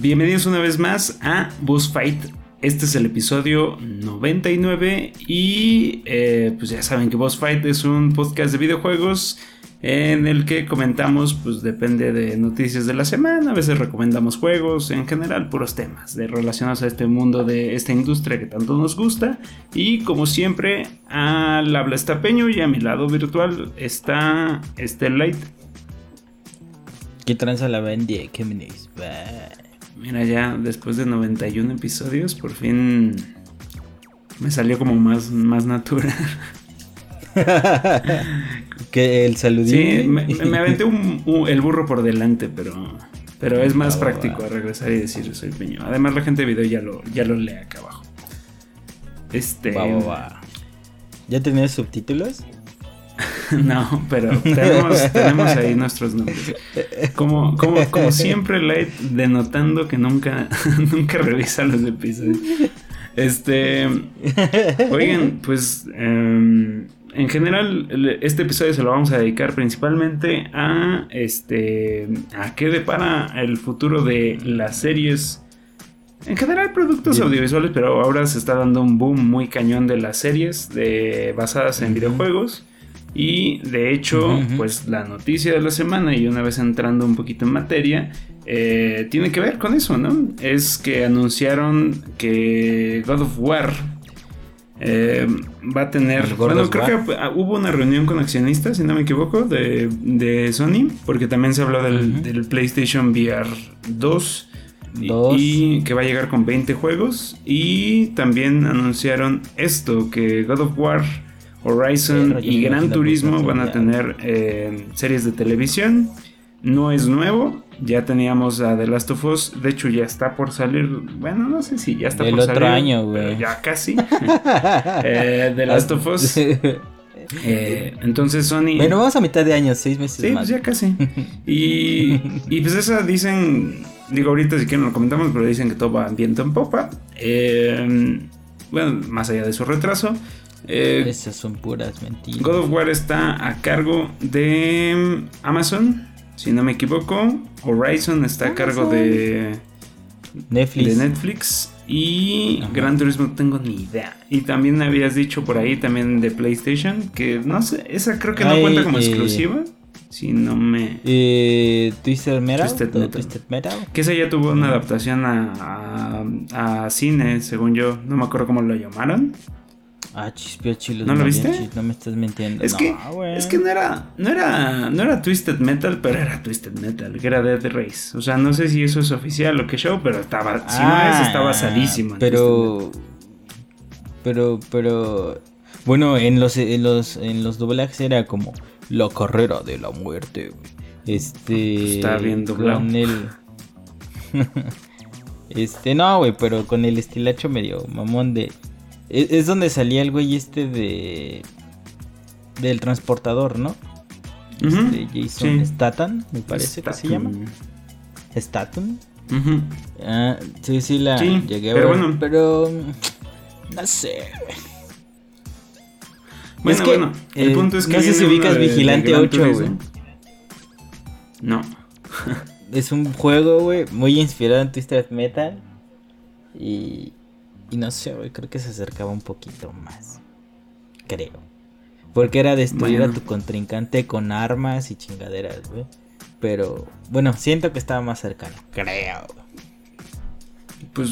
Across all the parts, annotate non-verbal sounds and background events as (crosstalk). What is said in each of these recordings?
Bienvenidos una vez más a Boss Fight. Este es el episodio 99 y eh, pues ya saben que Boss Fight es un podcast de videojuegos en el que comentamos, pues depende de noticias de la semana, a veces recomendamos juegos, en general puros temas de relacionados a este mundo de esta industria que tanto nos gusta. Y como siempre, al habla estapeño y a mi lado virtual está Light. ¿Qué tranza la vendía? ¿Qué me Mira, ya después de 91 episodios, por fin me salió como más, más natural. (laughs) que el saludito. Sí, me, aventé el burro por delante, pero, pero es más práctico regresar y decir soy peño. Además, la gente de video ya lo, ya lo lee acá abajo. Este. ¿Ya tenías subtítulos? (laughs) no, pero tenemos, tenemos, ahí nuestros nombres. Como, como, como siempre, Light denotando que nunca, (laughs) nunca revisa los episodios. Este. Oigan, pues. Em, en general, este episodio se lo vamos a dedicar principalmente a este. a qué depara el futuro de las series. En general, productos audiovisuales, pero ahora se está dando un boom muy cañón de las series de, basadas en videojuegos. Y de hecho, pues la noticia de la semana, y una vez entrando un poquito en materia, eh, tiene que ver con eso, ¿no? Es que anunciaron que God of War eh, va a tener. Bueno, creo que hubo una reunión con accionistas, si no me equivoco, de, Sony, porque también se habló del, PlayStation VR 2. Y, que va a llegar con 20 juegos. Y también anunciaron esto: que God of War, Horizon y Gran Turismo van a tener eh, series de televisión. No es nuevo, ya teníamos a The Last of Us. De hecho, ya está por salir. Bueno, no sé si ya está por salir. El otro año, güey. Ya casi. (laughs) eh, The Last of Us. Eh, entonces Sony. Bueno, vamos a mitad de año, seis meses sí, pues ya casi. (laughs) Y, y pues esa dicen. Digo, ahorita si quieren lo comentamos, pero dicen que todo va viento en popa. Eh, bueno, más allá de su retraso. Eh, Esas son puras mentiras. God of War está a cargo de Amazon si no me equivoco. Horizon está a cargo de Netflix. De Netflix. Y Gran Turismo no tengo ni idea. Y también habías dicho por ahí también de PlayStation. Que no sé, esa creo que no cuenta como eh, exclusiva. Si no me. Eh, Twisted Metal. Twisted Metal. Que esa ya tuvo una adaptación a, a, cine, según yo. No me acuerdo cómo lo llamaron. Ah, chispio chilo. ¿No lo viste? no me estás mintiendo. Es, que, es que no era, no era, no era Twisted Metal, pero era Twisted Metal, que era Dead Race. O sea, no sé si eso es oficial o qué show, pero estaba, si no es, estaba ah, salísimo. Pero, pero, pero, bueno, en los, en los, en los doblajes era como la carrera de la muerte, Este. Está bien doblado. Con el... (laughs) este, no, güey, pero con el estilacho medio mamón de es, donde salía el güey este de. Del transportador, ¿no? Este, Jason Statham, me parece que se llama. Statham. ah, sí, sí, la llegué a ver. Pero, bueno. pero no sé, Bueno, bueno, el eh, punto es que. No sé si ubicas Vigilante 8, güey. No. es un juego, güey, muy inspirado en Twisted Metal. Y, y no sé, güey, creo que se acercaba un poquito más. Creo. Porque era destruir a tu contrincante con armas y chingaderas, güey. Pero, bueno, siento que estaba más cercano. Creo. Pues,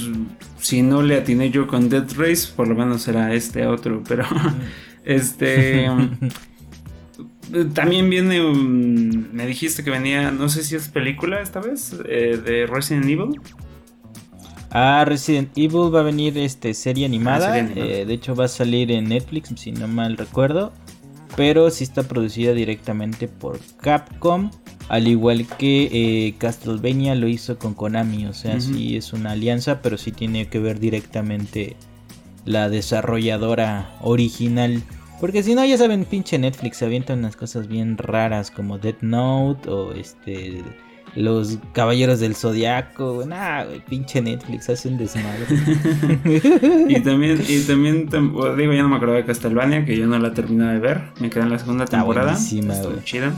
si no le atiné yo con Death Race, por lo menos será este otro. Pero, (laughs) este. (laughs) también viene. me dijiste que venía, no sé si es película esta vez, eh, de Resident Evil. Ah, Resident Evil va a venir este serie animada. Ah, eh, de hecho va a salir en Netflix, si no mal recuerdo. Pero sí está producida directamente por Capcom. Al igual que eh, Castlevania lo hizo con Konami. O sea, sí es una alianza, pero sí tiene que ver directamente la desarrolladora original. Porque si no, ya saben, pinche Netflix avienta unas cosas bien raras como Dead Note o este los Caballeros del Zodiaco, nah, güey, pinche Netflix hace un desmadre. (laughs) y también, y también, digo, ya no me acuerdo de Castlevania, que yo no la terminé de ver, me quedé en la segunda temporada. Está chida.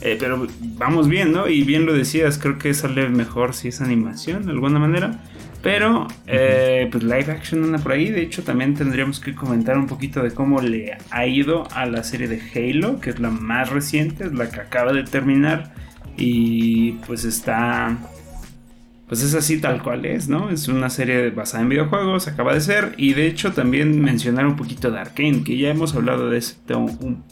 Eh, pero vamos bien, ¿no? Y bien lo decías, creo que sale mejor si es animación de alguna manera. Pero, eh, pues live action anda por ahí. De hecho, también tendríamos que comentar un poquito de cómo le ha ido a la serie de Halo, que es la más reciente, es la que acaba de terminar. Y pues está. Pues es así tal cual es, ¿no? Es una serie basada en videojuegos, acaba de ser. Y de hecho, también mencionar un poquito de Arkane, que ya hemos hablado de esto un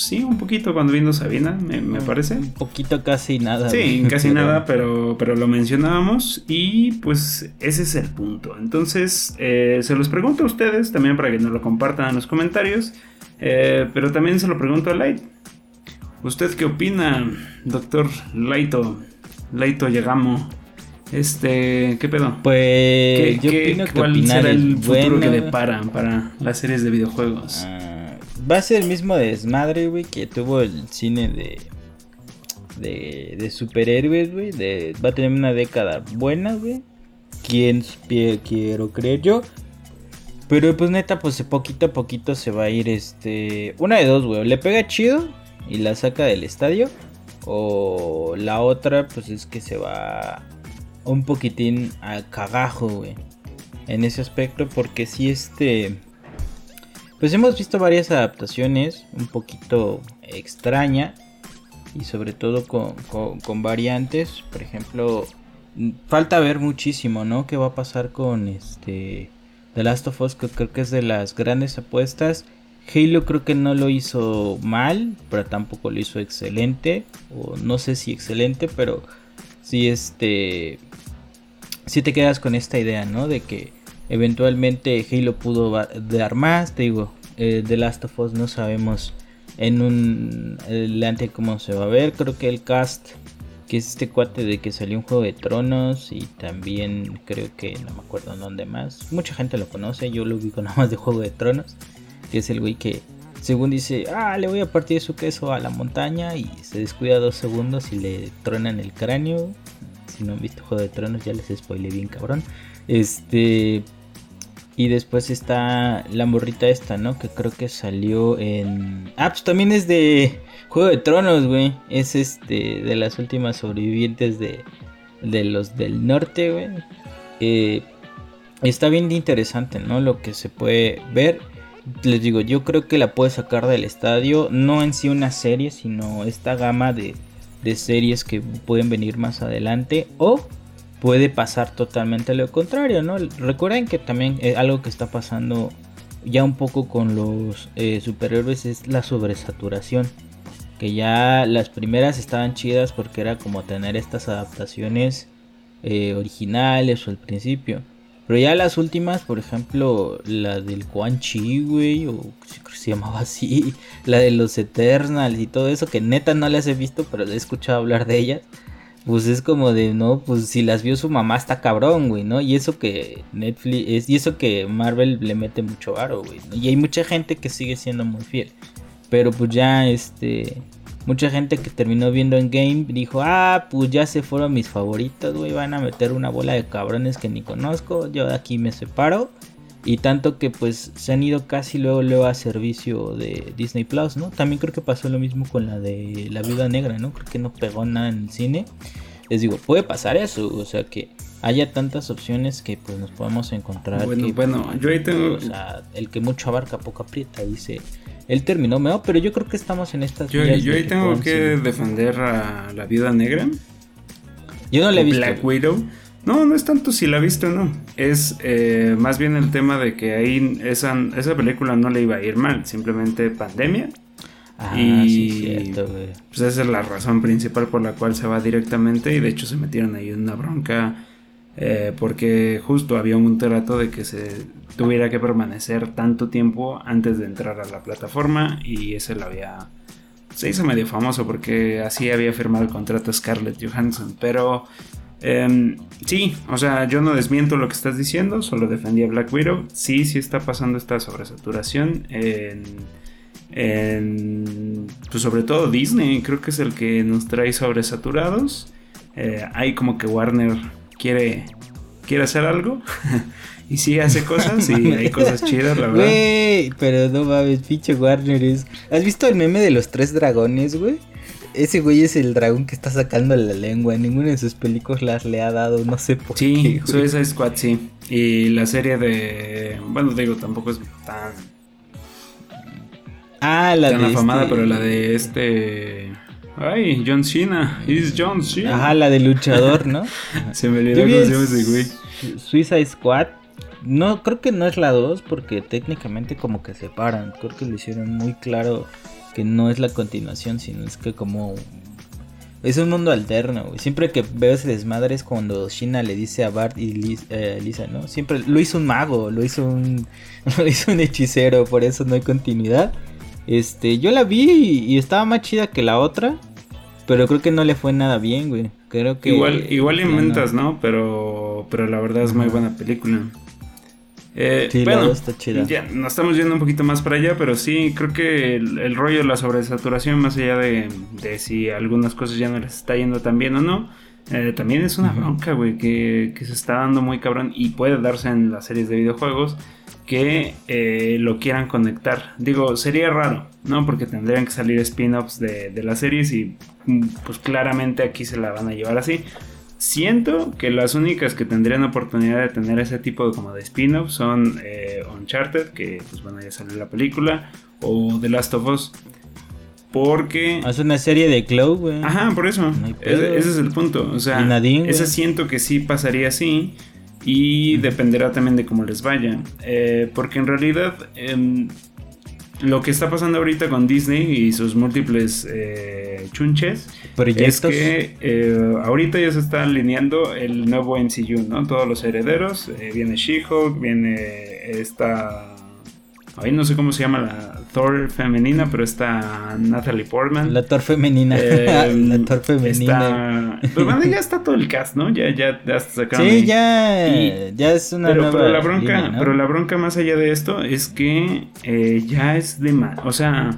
sí, un poquito cuando vino Sabina, me, parece. Un poquito casi nada. Sí, casi (laughs) nada, pero, pero lo mencionábamos y pues ese es el punto. Entonces, eh, se los pregunto a ustedes también para que nos lo compartan en los comentarios, eh, pero también se lo pregunto a Light. ¿Usted qué opina, doctor Laito? Laito Llegamo. Este, ¿qué pedo? Pues yo opino que ¿Cuál será el futuro que deparan para las series de videojuegos? Ah, Va a ser el mismo desmadre, güey, que tuvo el cine de. De, de superhéroes, güey. Va a tener una década buena, güey. ¿Quién quiero creer yo? Pero pues neta, pues poquito a poquito se va a ir este... Una de dos, güey. Le pega chido y la saca del estadio. O la otra, pues es que se va un poquitín al cagajo. En ese aspecto, porque si este... Pues hemos visto varias adaptaciones un poquito extraña y sobre todo con, variantes. Por ejemplo, falta ver muchísimo, ¿no? ¿Qué va a pasar con este The Last of Us? Que creo que es de las grandes apuestas. Halo creo que no lo hizo mal, pero tampoco lo hizo excelente. O no sé si excelente, pero sí este... Si te quedas con esta idea, ¿no? De que Eventualmente Halo pudo dar más, te digo, eh, The Last of Us no sabemos en un adelante cómo se va a ver. Creo que el cast, que es este cuate de que salió un juego de tronos y también creo que no me acuerdo en dónde más. Mucha gente lo conoce, yo lo ubico (laughs) nada más de juego de tronos, que es el güey que según dice, ah, le voy a partir su queso a la montaña y se descuida dos segundos y le tronan el cráneo. Si no han visto Juego de Tronos ya les spoilé bien cabrón. Este, y después está la morrita esta, ¿no? Que creo que salió en... Ah, pues también es de Juego de Tronos, güey. Es este de las últimas sobrevivientes de, de los del norte, güey. Eh, está bien interesante, ¿no? Lo que se puede ver. Les digo, yo creo que la puede sacar del estadio. No en sí una serie, sino esta gama de, series que pueden venir más adelante. O puede pasar totalmente lo contrario, ¿no? Recuerden que también eh, algo que está pasando ya un poco con los eh, superhéroes es la sobresaturación. Que ya las primeras estaban chidas porque era como tener estas adaptaciones eh, originales o al principio. Pero ya las últimas, por ejemplo, la del Quan Chi, güey, o se llamaba así, la de los Eternals y todo eso, que neta no las he visto, pero he escuchado hablar de ellas pues es como de, no, pues si las vio su mamá está cabrón, güey, ¿no? Y eso que Netflix, es, y eso que Marvel le mete mucho aro, güey. Y hay mucha gente que sigue siendo muy fiel. Pero pues ya, este, mucha gente que terminó viendo en game dijo, ah, pues ya se fueron mis favoritos, güey, van a meter una bola de cabrones que ni conozco, yo de aquí me separo. Y tanto que pues se han ido casi luego, luego a servicio de Disney Plus, ¿no? También creo que pasó lo mismo con la de La Viuda Negra, ¿no? Creo que no pegó nada en el cine. Les digo, puede pasar eso, o sea que haya tantas opciones que pues nos podemos encontrar. Bueno, bueno, yo ahí tengo... O sea, el que mucho abarca poco aprieta, dice... Él terminó mejor, pero yo creo que estamos en estas... Yo, yo ahí tengo que defender a La Viuda Negra. Yo no le he visto. Black Widow. No, no es tanto si la viste o no. Es eh, más bien el tema de que ahí esa, esa película no le iba a ir mal. Simplemente pandemia. Ah, y sí, cierto, güey. Pues esa es la razón principal por la cual se va directamente. Y de hecho se metieron ahí en una bronca. Eh, porque justo había un trato de que se tuviera que permanecer tanto tiempo antes de entrar a la plataforma. Y ese lo había. Se hizo medio famoso porque así había firmado el contrato Scarlett Johansson. Pero Em, sí, o sea, yo no desmiento lo que estás diciendo, solo defendía Black Widow. Sí, sí está pasando esta sobresaturación en, pues sobre todo Disney, creo que es el que nos trae sobresaturados. Eh, hay como que Warner quiere, quiere hacer algo. (laughs) y sí hace cosas y hay (laughs) cosas chidas, la verdad. Güey, pero no mames, pinche Warner es... ¿Has visto el meme de los tres dragones, güey? ese güey es el dragón que está sacando la lengua. En ninguna de sus películas le ha dado, no sé por qué. Sí, esa Squad, sí. Y la serie de. Bueno, digo, tampoco es tan. Ah, la tan de. afamada, este pero la de este. Ay, John Cena. Es John Cena. Ajá, la de luchador, ¿no? (laughs) Se me olvidó cómo se llama ese güey. Suicide Squad. No, creo que no es la 2 porque técnicamente como que separan. Creo que lo hicieron muy claro que no es la continuación, sino es que como es un mundo alterno, güey. Siempre que veo ese desmadre es cuando Shina le dice a Bart y eh, Lisa, ¿no? Siempre lo hizo un mago, lo hizo un, (laughs) lo hizo un hechicero, por eso no hay continuidad. Este, yo la vi y, estaba más chida que la otra, pero creo que no le fue nada bien, güey. Creo que igual, igual inventas, no. Pero, pero la verdad es muy buena película. Eh, sí, bueno, está chida. Ya nos estamos yendo un poquito más para allá, pero sí, creo que el, rollo de la sobresaturación, más allá de, si algunas cosas ya no les está yendo tan bien o no, eh, también es una bronca, güey, que, se está dando muy cabrón y puede darse en las series de videojuegos que eh, lo quieran conectar. Digo, sería raro, ¿no? Porque tendrían que salir spin-offs de, de las series y mm, pues claramente aquí se la van a llevar así. Siento que las únicas que tendrían oportunidad de tener ese tipo de como de spin-off son eh, Uncharted, que pues bueno, ya salió la película, o The Last of Us. Porque. Es una serie de Cloud, güey. Ajá, por eso. ese, es el punto. O sea, ese siento que sí pasaría así. Y dependerá también de cómo les vaya. Eh, porque en realidad. Em, lo que está pasando ahorita con Disney y sus múltiples eh, chunches es que eh, ahorita ya se está alineando el nuevo MCU, ¿no? Todos los herederos, eh, viene She-Hulk, viene esta Ahí no sé cómo se llama la Thor femenina, pero está Natalie Portman. La Thor femenina. Eh, (laughs) la Thor femenina. Está... Pues bueno, ya está todo el cast, ¿no? Ya, ya, ya sacaron. Sí, ya, ya es una pero, nueva pero la bronca, pero la bronca más allá de esto es que eh, ya es de más. O sea,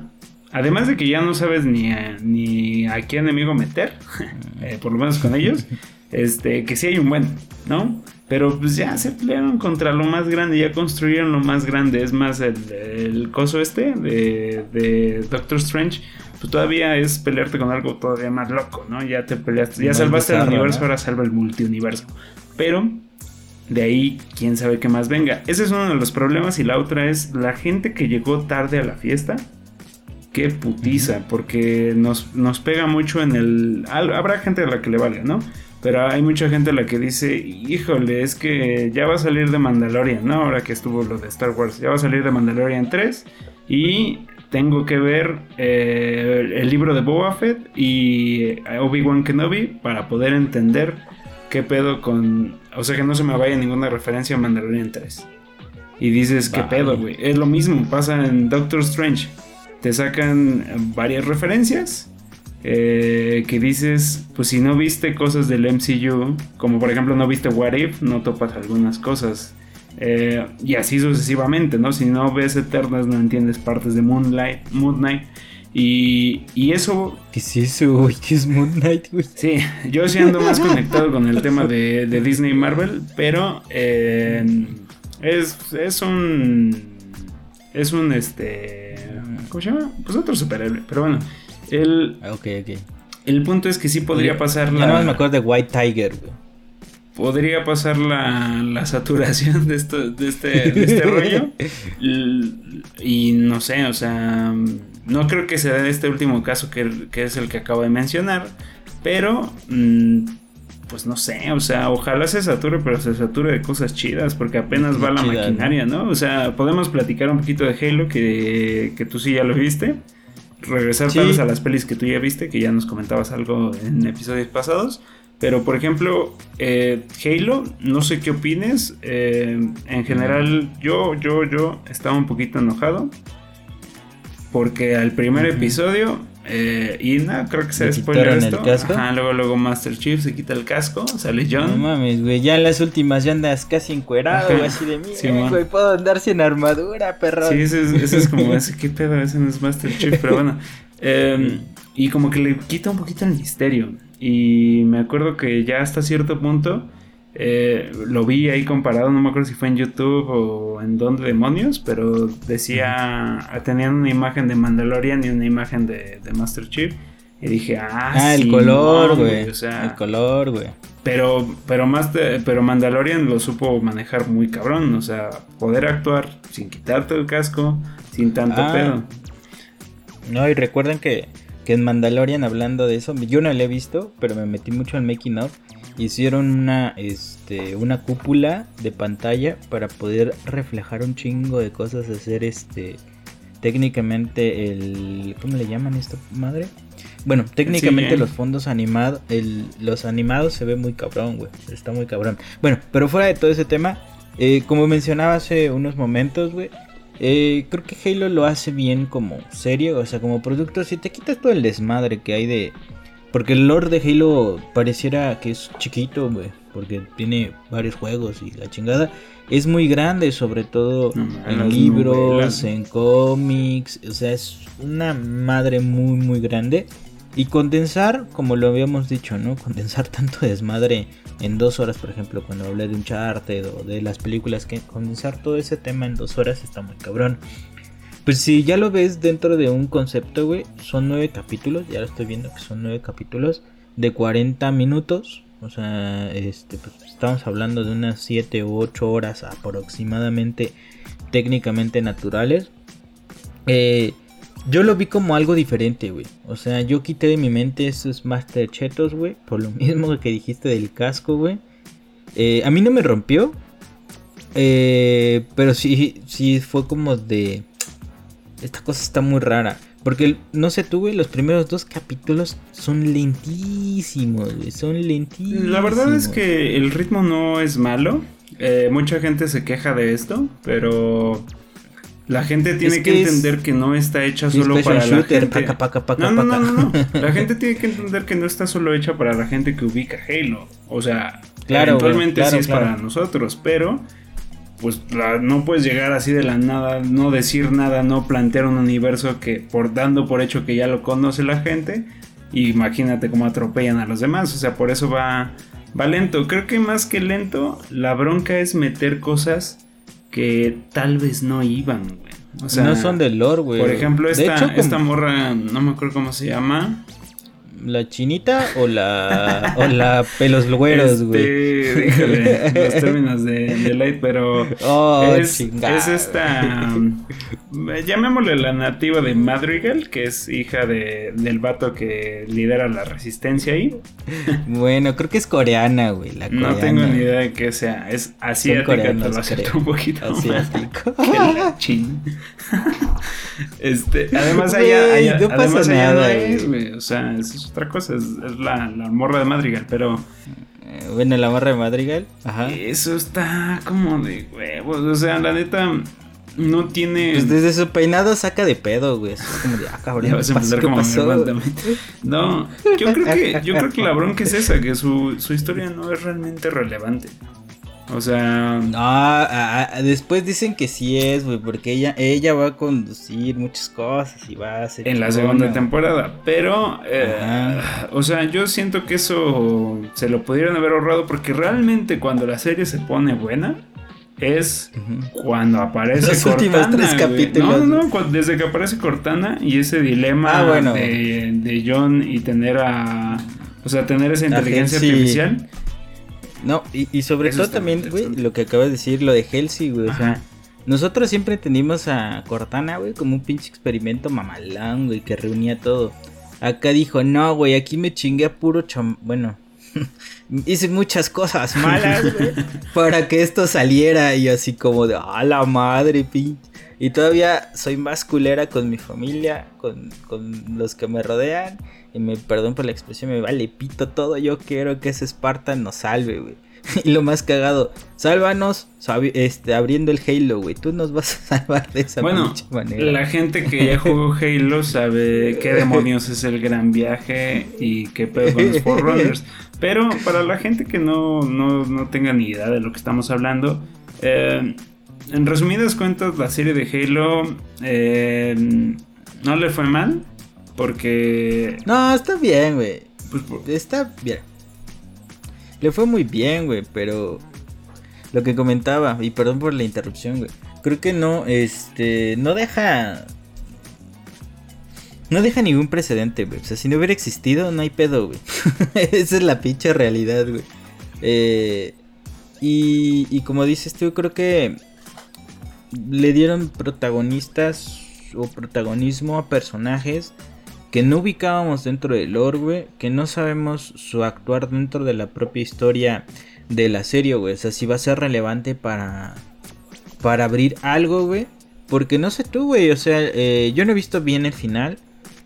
además de que ya no sabes ni a, ni a qué enemigo meter, (laughs) eh, por lo menos con ellos, (laughs) este, que sí hay un buen, ¿no? Pero pues ya se pelearon contra lo más grande, ya construyeron lo más grande. Es más, el, coso este de, Doctor Strange, pues todavía es pelearte con algo todavía más loco, ¿no? Ya te peleaste, ya salvaste el universo, ahora salva el multiuniverso. Pero de ahí, quién sabe qué más venga. Ese es uno de los problemas. Y la otra es la gente que llegó tarde a la fiesta. Qué putiza, porque nos, nos pega mucho en el. Habrá gente a la que le valga, ¿no? Pero hay mucha gente a la que dice, híjole, es que ya va a salir de Mandalorian, ¿no? Ahora que estuvo lo de Star Wars, ya va a salir de Mandalorian 3 y tengo que ver eh, el libro de Boba Fett y eh, Obi-Wan Kenobi para poder entender qué pedo con... O sea, que no se me vaya ninguna referencia a Mandalorian 3. Y dices, ¿qué pedo, güey? Es lo mismo, pasa en Doctor Strange. Te sacan varias referencias eh, que dices, pues si no viste cosas del MCU, como por ejemplo no viste What If, no topas algunas cosas. Eh, y así sucesivamente, ¿no? Si no ves Eternas, no entiendes partes de Moonlight, Moon Knight. Y, y eso. ¿Qué es eso, güey? (laughs) ¿Qué es Moon Knight, güey? Sí, yo sí ando más conectado con el tema de, de Disney y Marvel, pero eh, es, es un. Es un este. ¿Cómo se llama? Pues otro superhéroe, pero bueno. El, ok, ok. El punto es que sí podría pasar la. no me acuerdo de White Tiger, Podría pasar la, saturación de, esto, de, este, este (laughs) rollo. Y, no sé, o sea. No creo que sea este último caso que, es el que acabo de mencionar. Pero. Mm, pues no sé, o sea, ojalá se sature, pero se sature de cosas chidas, porque apenas va la maquinaria, ¿no? O sea, podemos platicar un poquito de Halo, que, que tú sí ya lo viste regresar tal vez a las pelis que tú ya viste, que ya nos comentabas algo en episodios pasados. Pero por ejemplo, eh, Halo, no sé qué opines. Eh, en general, yo, yo, yo estaba un poquito enojado. Porque al primer episodio eh, y nada, creo que se spoiler esto. El casco? Ajá, luego, luego Master Chief se quita el casco, sale John. No mames, güey, ya en las últimas ya andas casi encuerado, güey, así de mí, güey, puedo andar sin armadura, perro. Sí, eso es, es como (laughs) ese, qué pedo, ese no es Master Chief, pero bueno. (laughs) Em, y como que le quita un poquito el misterio. Y me acuerdo que ya hasta cierto punto eh, lo vi ahí comparado, no me acuerdo si fue en YouTube o en dónde demonios, pero decía, tenían una imagen de Mandalorian y una imagen de, Master Chief. Y dije, ah, ah el color, güey. O sea, el color, güey. Pero, pero más, pero Mandalorian lo supo manejar muy cabrón. O sea, poder actuar sin quitarte el casco, sin tanto ah. pedo. No, y recuerden que, que en Mandalorian, hablando de eso, yo no lo he visto, pero me metí mucho en Making of. Hicieron una, este, una cúpula de pantalla para poder reflejar un chingo de cosas, hacer este, técnicamente el, ¿cómo le llaman esto, madre? Bueno, técnicamente los fondos animados, los animados se ve muy cabrón, güey. Está muy cabrón. Bueno, pero fuera de todo ese tema, eh, como mencionaba hace unos momentos, güey. Eh, creo que Halo lo hace bien como serie, o sea, como producto. Si te quitas todo el desmadre que hay de. Porque el lore de Halo pareciera que es chiquito, güey. Porque tiene varios juegos y la chingada. Es muy grande, sobre todo en libros, en cómics. O sea, es una madre muy, muy grande. Y condensar, como lo habíamos dicho, ¿no? Condensar (laughs) tanto desmadre en dos horas, por ejemplo, cuando hablé de un Uncharted o de las películas, que condensar todo ese tema en dos horas está muy cabrón. Pues si ya lo ves dentro de un concepto, güey, son nueve capítulos, ya lo estoy viendo que son nueve capítulos de 40 minutos. O sea, este, pues estamos hablando de unas 7 u 8 horas aproximadamente técnicamente naturales. Eh, yo lo vi como algo diferente, güey. O sea, yo quité de mi mente esos Master Chetos, güey. Por lo (laughs) mismo que dijiste del casco, güey. Eh, a mí no me rompió. Eh, pero sí, sí fue como de... Esta cosa está muy rara. Porque, no sé tú, güey, los primeros dos capítulos son lentísimos, güey. Son lentísimos. La verdad es que el ritmo no es malo. Eh, mucha gente se queja de esto, pero la gente tiene que, entender que no está hecha solo para la gente. no, no, no, no, (laughs) La gente tiene que entender que no está solo hecha para la gente que ubica Halo. O sea, claro, eventualmente sí es para nosotros, pero pues no puedes llegar así de la nada, no decir nada, no plantear un universo que por dando por hecho que ya lo conoce la gente. imagínate cómo atropellan a los demás. O sea, por eso va, va lento. Creo que más que lento, la bronca es meter cosas que tal vez no iban, güey. O sea, no son de lore, güey. Por ejemplo, esta, esta morra, no me acuerdo cómo se llama la chinita o la o la pelos güeros, este, güey. (laughs) los términos de, Light, pero oh, es, es, esta llamémosle la nativa de Madrigal, que es hija de, del vato que lidera la resistencia ahí. (laughs) Bueno, creo que es coreana, güey, la No tengo ni idea de qué sea, es asiática, te lo acepto un poquito asiático. la chin. este, además allá, no además allá no es, güey, o sea, es otra cosa, es, la, la, morra de Madrigal, pero... Eh, bueno, la morra de Madrigal, ajá. Eso está como de huevos, o sea, la neta no tiene. Pues desde su peinado saca de pedo, güey. Es como de, ah, cabrón. Ya vas a empezar como No, yo creo que, yo creo que la bronca es esa, que su, su historia no es realmente relevante. O sea. No, después dicen que sí es, güey, porque ella, ella va a conducir muchas cosas y va a hacer. En la segunda temporada. Pero, eh, o sea, yo siento que eso se lo pudieron haber ahorrado porque realmente cuando la serie se pone buena es cuando aparece Los Cortana. Tres capítulos. No, no, desde que aparece Cortana y ese dilema ah, de, de, John y tener a. O sea, tener esa inteligencia artificial. No, y, sobre todo también, güey, lo que acabas de decir, lo de Halsey, güey. O sea, nosotros siempre entendimos a Cortana, güey, como un pinche experimento mamalán, güey, que reunía todo. Acá dijo, no, güey, aquí me chingué a puro cham... Bueno, (laughs) hice muchas cosas malas, güey, (laughs) para que esto saliera. Y así como de, a la madre, pinche. Y todavía soy más culera con mi familia, con, con los que me rodean y me perdón por la expresión, me vale pito todo. Yo quiero que ese Spartan nos salve, güey. (laughs) Y lo más cagado, sálvanos este, abriendo el Halo, güey. Tú nos vas a salvar de esa bueno, manera. La gente que ya jugó (laughs) Halo sabe qué (laughs) demonios es el gran viaje y qué pedo con los Forerunners. Pero para la gente que no, no, tenga ni idea de lo que estamos hablando, eh, en resumidas cuentas, la serie de Halo eh, no le fue mal. Porque. No, está bien, güey. Pues, está bien. Le fue muy bien, güey, pero. Lo que comentaba, y perdón por la interrupción, güey. Creo que no, este. No deja. no deja ningún precedente, güey. O sea, si no hubiera existido, no hay pedo, güey. (laughs) Esa es la pinche realidad, güey. Eh, y, y como dices tú, creo que le dieron protagonistas o protagonismo a personajes que no ubicábamos dentro del güey, que no sabemos su actuar dentro de la propia historia de la serie, güey. O sea, si va a ser relevante para, para abrir algo, güey. Porque no sé tú, güey, o sea, eh, yo no he visto bien el final,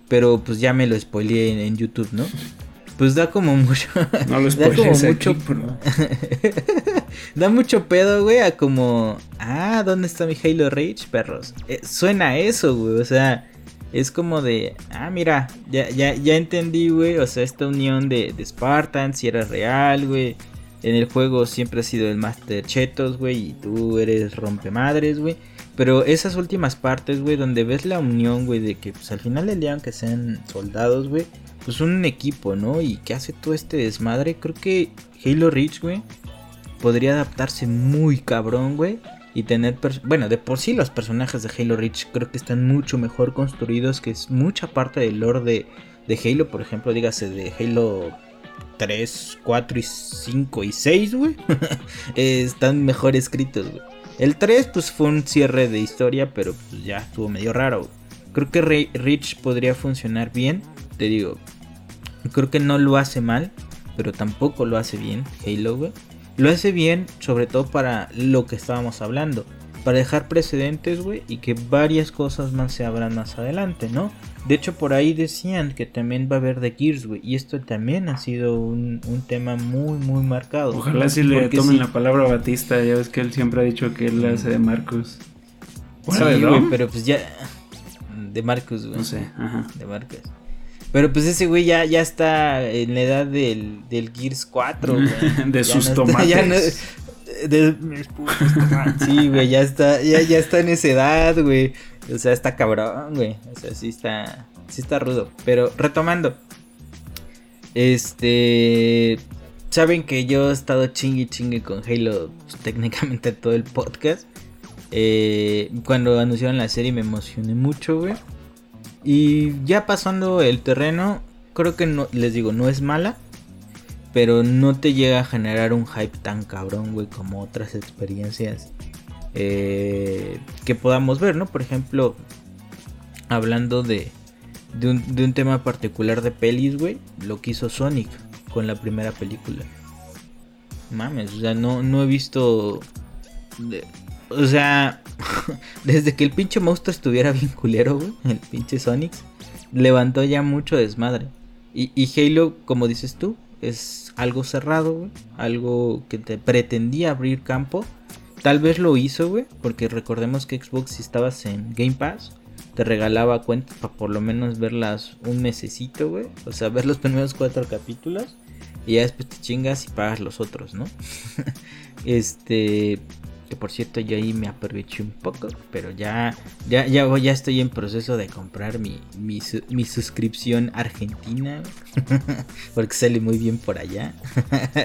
pero pues ya me lo spoileé en, YouTube, ¿no? (laughs) Pues da como mucho. (laughs) No lo da como mucho. (laughs) da mucho pedo, güey, a como. Ah, ¿dónde está mi Halo Reach, perros? Eh, suena eso, güey, o sea es como de, ah, mira, ya, ya, ya entendí, güey, o sea, esta unión de, de Spartan, si era real, güey. En el juego siempre ha sido el Master Chetos, güey, y tú eres rompemadres, güey. Pero esas últimas partes, güey, donde ves la unión, güey, de que pues al final del día, aunque sean soldados, güey, pues un equipo, ¿no? Y que hace todo este desmadre, creo que Halo Reach, güey, podría adaptarse muy cabrón, güey, y tener, bueno, de por sí los personajes de Halo Reach creo que están mucho mejor construidos, que es mucha parte del lore de, de Halo, por ejemplo, dígase de Halo 3, 4 y 5 y 6, güey, (laughs) están mejor escritos, güey. El 3 pues fue un cierre de historia, pero pues ya estuvo medio raro. Creo que Reach podría funcionar bien, te digo, creo que no lo hace mal, pero tampoco lo hace bien Halo, güey. Lo hace bien, sobre todo para lo que estábamos hablando. Para dejar precedentes, güey, y que varias cosas más se abran más adelante, ¿no? De hecho, por ahí decían que también va a haber de Gears, güey. Y esto también ha sido un, tema muy, muy marcado. Ojalá si le tomen la palabra a Batista. Ya ves que él siempre ha dicho que él hace de Marcus. sí, güey, pero pues ya. De Marcus, güey. No sé, ajá. De Marcus. Pero pues ese güey ya, ya está en la edad del, del Gears 4, güey. (laughs) de sus tomates. sí, güey, ya está, ya, ya está en esa edad, güey. O sea, está cabrón, güey. O sea, sí está, sí está rudo. Pero retomando. Este... Saben que yo he estado chingue chingue con Halo pues, técnicamente todo el podcast. Eh, cuando anunciaron la serie me emocioné mucho, güey. Y ya pasando el terreno, creo que no, les digo, no es mala. Pero no te llega a generar un hype tan cabrón, güey, como otras experiencias eh, que podamos ver, ¿no? Por ejemplo, hablando de, de, un, tema particular de pelis, güey, lo que hizo Sonic con la primera película. Mames, o sea, no, no he visto... O sea, (laughs) desde que el pinche monstruo estuviera bien culero, güey, el pinche Sonic, levantó ya mucho desmadre. Y, y Halo, como dices tú, es algo cerrado, güey, algo que te pretendía abrir campo. Tal vez lo hizo, güey, porque recordemos que Xbox si estabas en Game Pass, te regalaba cuentas para por lo menos verlas un mesecito, güey. O sea, ver los primeros cuatro capítulos. Y ya después te chingas y pagas los otros, ¿no? (laughs) este, que por cierto, yo ahí me aproveché un poco. Pero ya, ya, ya, ya estoy en proceso de comprar mi, mi, mi suscripción argentina. (laughs) porque sale muy bien por allá.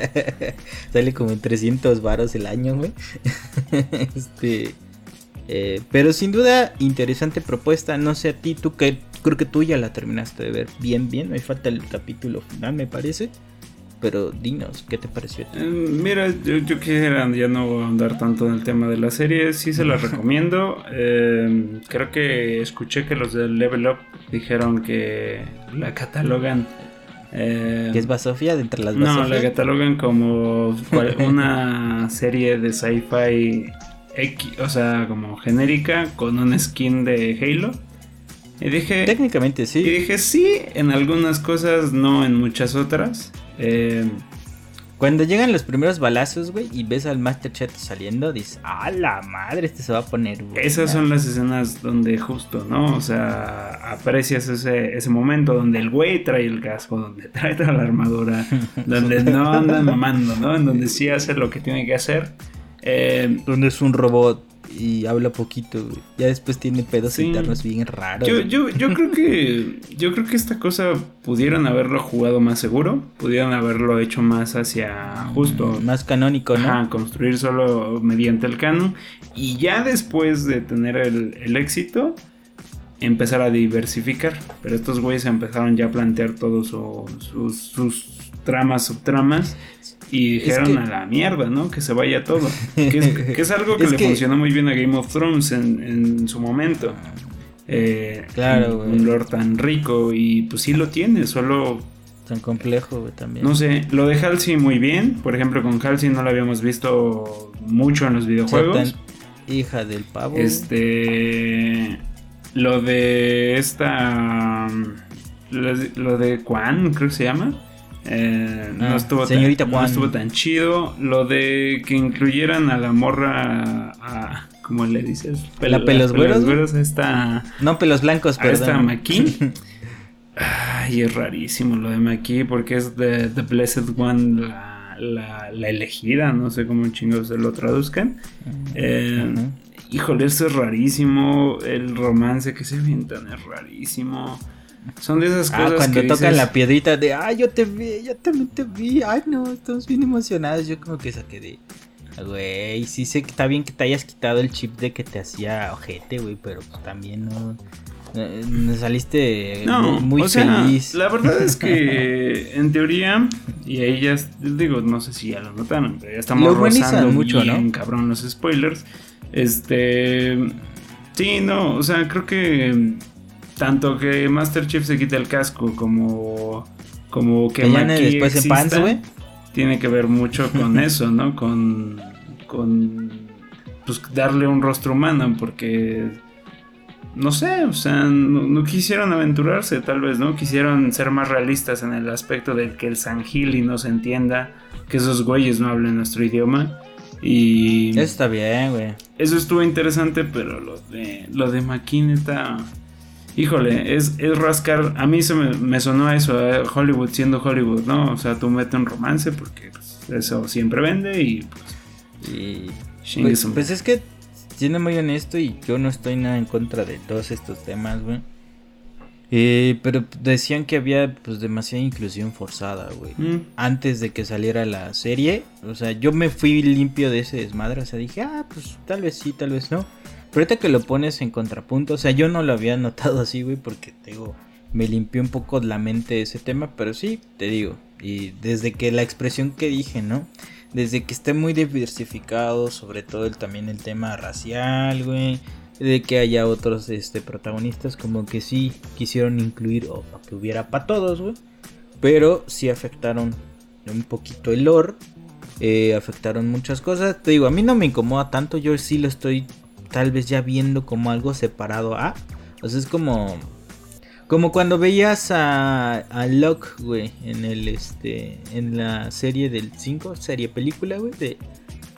(laughs) sale como en 300 varos el año, güey. (laughs) este. Eh, pero sin duda, interesante propuesta. No sé a ti, tú que creo que tú ya la terminaste de ver bien, bien. Me falta el capítulo final, me parece. Pero dinos, ¿qué te pareció? Eh, mira, yo, quisiera ya no andar tanto en el tema de la serie, sí se la (laughs) recomiendo. Eh, creo que escuché que los de Level Up dijeron que la catalogan. Eh, ¿Qué es Basofia de entre las No, la catalogan como (laughs) una serie de sci-fi, o sea, como genérica, con un skin de Halo. Y dije. Técnicamente sí. Y dije sí, en algunas cosas, no en muchas otras. Eh, Cuando llegan los primeros balazos, güey, y ves al Master Chat saliendo, dices, ¡ah, la madre! Este se va a poner, Esas son las escenas donde justo, ¿no? O sea, aprecias ese, ese momento donde el güey trae el casco, donde trae toda la armadura, (laughs) donde no anda mamando, ¿no? En donde sí hace lo que tiene que hacer. Eh, donde es un robot y habla poquito, Ya después tiene pedos internos bien raros. Yo, yo, yo creo que. Yo creo que esta cosa pudieron haberlo jugado más seguro. Pudieron haberlo hecho más hacia justo. Más canónico, ¿no? Ajá, construir solo mediante el canon. Y ya después de tener el, éxito. empezar a diversificar. Pero estos güeyes empezaron ya a plantear todos sus, sus tramas, subtramas. Y dijeron a la mierda, ¿no? Que se vaya todo. Que es, (laughs) algo que le funcionó muy bien a Game of Thrones en, en su momento. Eh, claro, Un lord tan rico y pues sí lo tiene, solo... Tan complejo, también. No sé, lo de Halsey muy bien. Por ejemplo, con Halsey no lo habíamos visto mucho en los videojuegos. hija del pavo. Este... Lo de esta... Lo de Quan, creo que se llama. Eh, no, ah, estuvo señorita tan, no estuvo tan chido. Lo de que incluyeran a la morra a, ¿cómo le dices? ¿La pelos güeros? esta... No, pelos blancos, pero. Esta Maki. (laughs) Ay, es rarísimo lo de Maki porque es The, the Blessed One, la, la, elegida, no sé cómo chingos se lo traduzcan. Eh, híjole, eso es rarísimo. El romance que se avientan es rarísimo. Son de esas ah, cosas. Ah, cuando tocan la piedrita de, ay, yo te vi, yo también te vi, ay, no, estamos bien emocionados. Yo como que saqué de, güey, sí sé que está bien que te hayas quitado el chip de que te hacía ojete, güey, pero pues también no. Me saliste muy, feliz. La verdad es que (laughs) en teoría, y ahí ya digo, no sé si ya lo notaron, pero ya estamos rozando mucho, ¿no? cabrón los spoilers. Este. Sí, no, o sea, creo que tanto que Master Chief se quite el casco como como que, después exista, güey. Tiene que ver mucho con (laughs) eso, ¿no? Con con pues darle un rostro humano porque no sé, o sea, no, quisieron aventurarse, tal vez, ¿no? Quisieron ser más realistas en el aspecto de que el Sangili no se entienda, que esos güeyes no hablen nuestro idioma. Y. Eso está bien, güey. Eso estuvo interesante, pero lo de. Lo de Makin está. Híjole, es, es rascar. A mí se me, sonó a eso, Hollywood siendo Hollywood, ¿no? O sea, tú metes un romance porque pues, eso siempre vende y pues. Y. Pues, pues, es que, siendo muy honesto, y yo no estoy nada en contra de todos estos temas, güey. Eh, pero decían que había pues demasiada inclusión forzada, güey. Mm. Antes de que saliera la serie. O sea, yo me fui limpio de ese desmadre. O sea, dije, ah, pues tal vez sí, tal vez no. Pero ahorita que lo pones en contrapunto, o sea, yo no lo había notado así, güey, porque te digo, me limpió un poco la mente ese tema, pero sí, te digo, y desde que la expresión que dije, ¿no? Desde que esté muy diversificado, sobre todo el, también el tema racial, güey, de que haya otros este, protagonistas, como que sí quisieron incluir, o, que hubiera para todos, güey, pero sí afectaron un poquito el lore, eh, afectaron muchas cosas. Te digo, a mí no me incomoda tanto, yo sí lo estoy tal vez ya viendo como algo separado a. O sea, es como. Como cuando veías a, a Locke, güey, en el este. En la serie del 5, serie película, güey, de,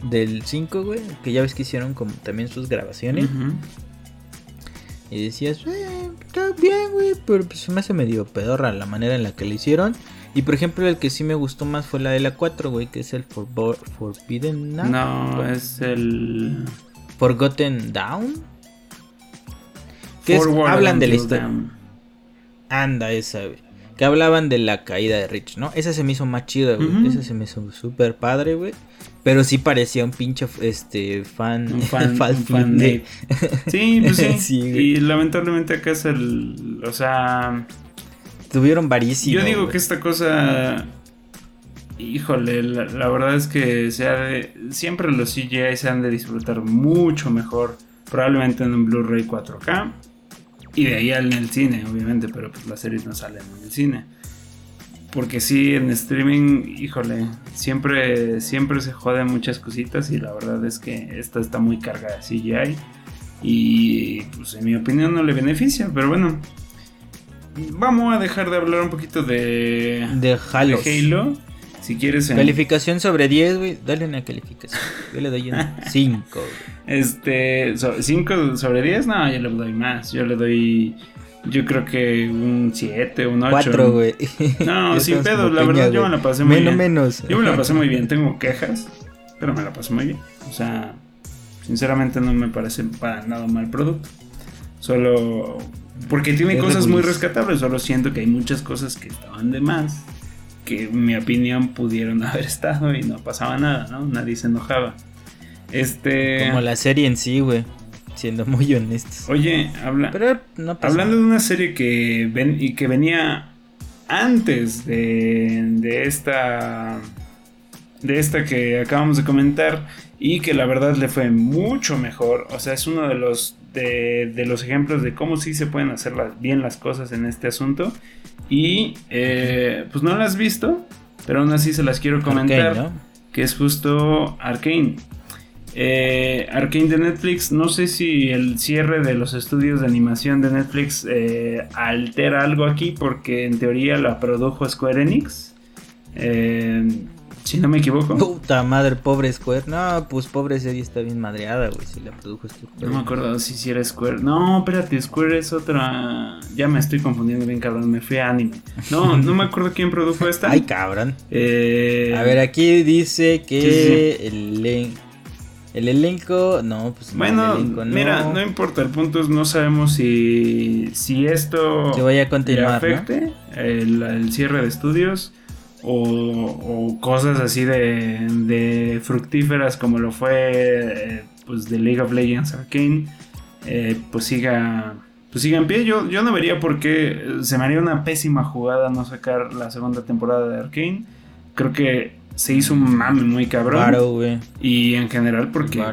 del 5, güey. Que ya ves que hicieron como también sus grabaciones. Y decías, eh, está bien, güey, pero pues se me hace medio pedorra la manera en la que lo hicieron. Y por ejemplo, el que sí me gustó más fue la de la 4, güey, que es el Forbidden No, es el. Forgotten Down. Que hablan de la historia. Anda, esa, Que hablaban de la caída de Rich, ¿no? Esa se me hizo más chida, güey. Esa se me hizo súper padre, güey. Pero sí parecía un pinche este, fan. Un (laughs) fan, fan de... Sí, pues sí. (laughs) y lamentablemente acá es el. O sea. Tuvieron varísimo. Yo digo que esta cosa Híjole, la, verdad es que siempre los CGI se han de disfrutar mucho mejor, probablemente en un Blu-ray 4K y de ahí en el cine, obviamente, pero pues las series no salen en el cine. Porque sí, en streaming, híjole, siempre, siempre se joden muchas cositas y la verdad es que esta está muy cargada de CGI y pues en mi opinión no le beneficia, pero bueno. Vamos a dejar de hablar un poquito de, de Halo si quieres. Calificación sobre 10, güey. Dale una calificación. Yo le doy un (laughs) 5. este. 5 sobre 10, no, yo le doy más. Yo le doy. Yo creo que un 7, un 8. 4, güey. (laughs) No, (laughs) sin pedo. La verdad, yo me la pasé muy bien. Menos. Yo me la pasé muy bien. Tengo quejas, pero me la pasé muy bien. O sea, sinceramente no me parece para nada mal producto. Solo. Porque tiene cosas muy rescatables. Solo siento que hay muchas cosas que estaban de más que en mi opinión pudieron (laughs) haber estado y no pasaba nada, ¿no? Nadie se enojaba. Este. Como la serie en sí, güey. Siendo muy honestos. Oye, habla, hablando de una serie que, ven, y que venía antes de, de esta de esta que acabamos de comentar y que la verdad le fue mucho mejor. O sea, es uno de los de, los ejemplos de cómo sí se pueden hacer bien las cosas en este asunto. Y eh, pues no las has visto, pero aún así se las quiero comentar. Que es justo Arkane. Eh, Arkane de Netflix, no sé si el cierre de los estudios de animación de Netflix eh, altera algo aquí, porque en teoría la produjo Square Enix. Eh, si no me equivoco. Puta madre, pobre Square. No, pues pobre serie está bien madreada, güey. Si la produjo Square. No me acuerdo si si era Square. No, espérate, Square es otra. Ya me estoy confundiendo bien, cabrón. Me fui a anime. No, no me acuerdo quién produjo esta. Ay, cabrón. Eh... A ver, aquí dice que el el elenco, no, pues bueno, mira, no importa, el punto es no sabemos si, si esto vaya a continuar, afecte el, cierre de estudios o, cosas así de, fructíferas como lo fue eh, pues de League of Legends Arcane, eh, pues siga pues siga en pie. Yo, yo no vería por qué se me haría una pésima jugada no sacar la segunda temporada de Arcane. Creo que se hizo un mame muy cabrón. Claro. Y en general porque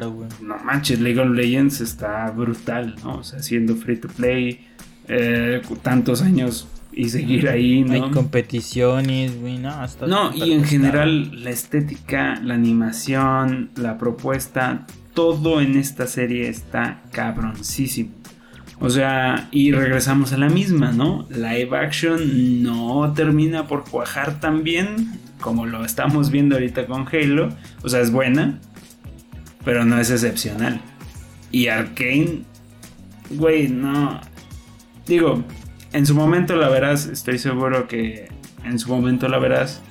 no manches, League of Legends está brutal, ¿no? O sea, siendo free to play eh, tantos años y seguir ahí, ¿no? Hay competiciones, güey, no, No, y en general la estética, la animación, la propuesta, todo en esta serie está cabroncísimo. O sea, y regresamos a la misma, ¿no? Live action no termina por cuajar tan bien como lo estamos viendo ahorita con Halo. O sea, es buena, pero no es excepcional. Y Arkane, güey, no. Digo, en su momento la verás, estoy seguro que en su momento la verás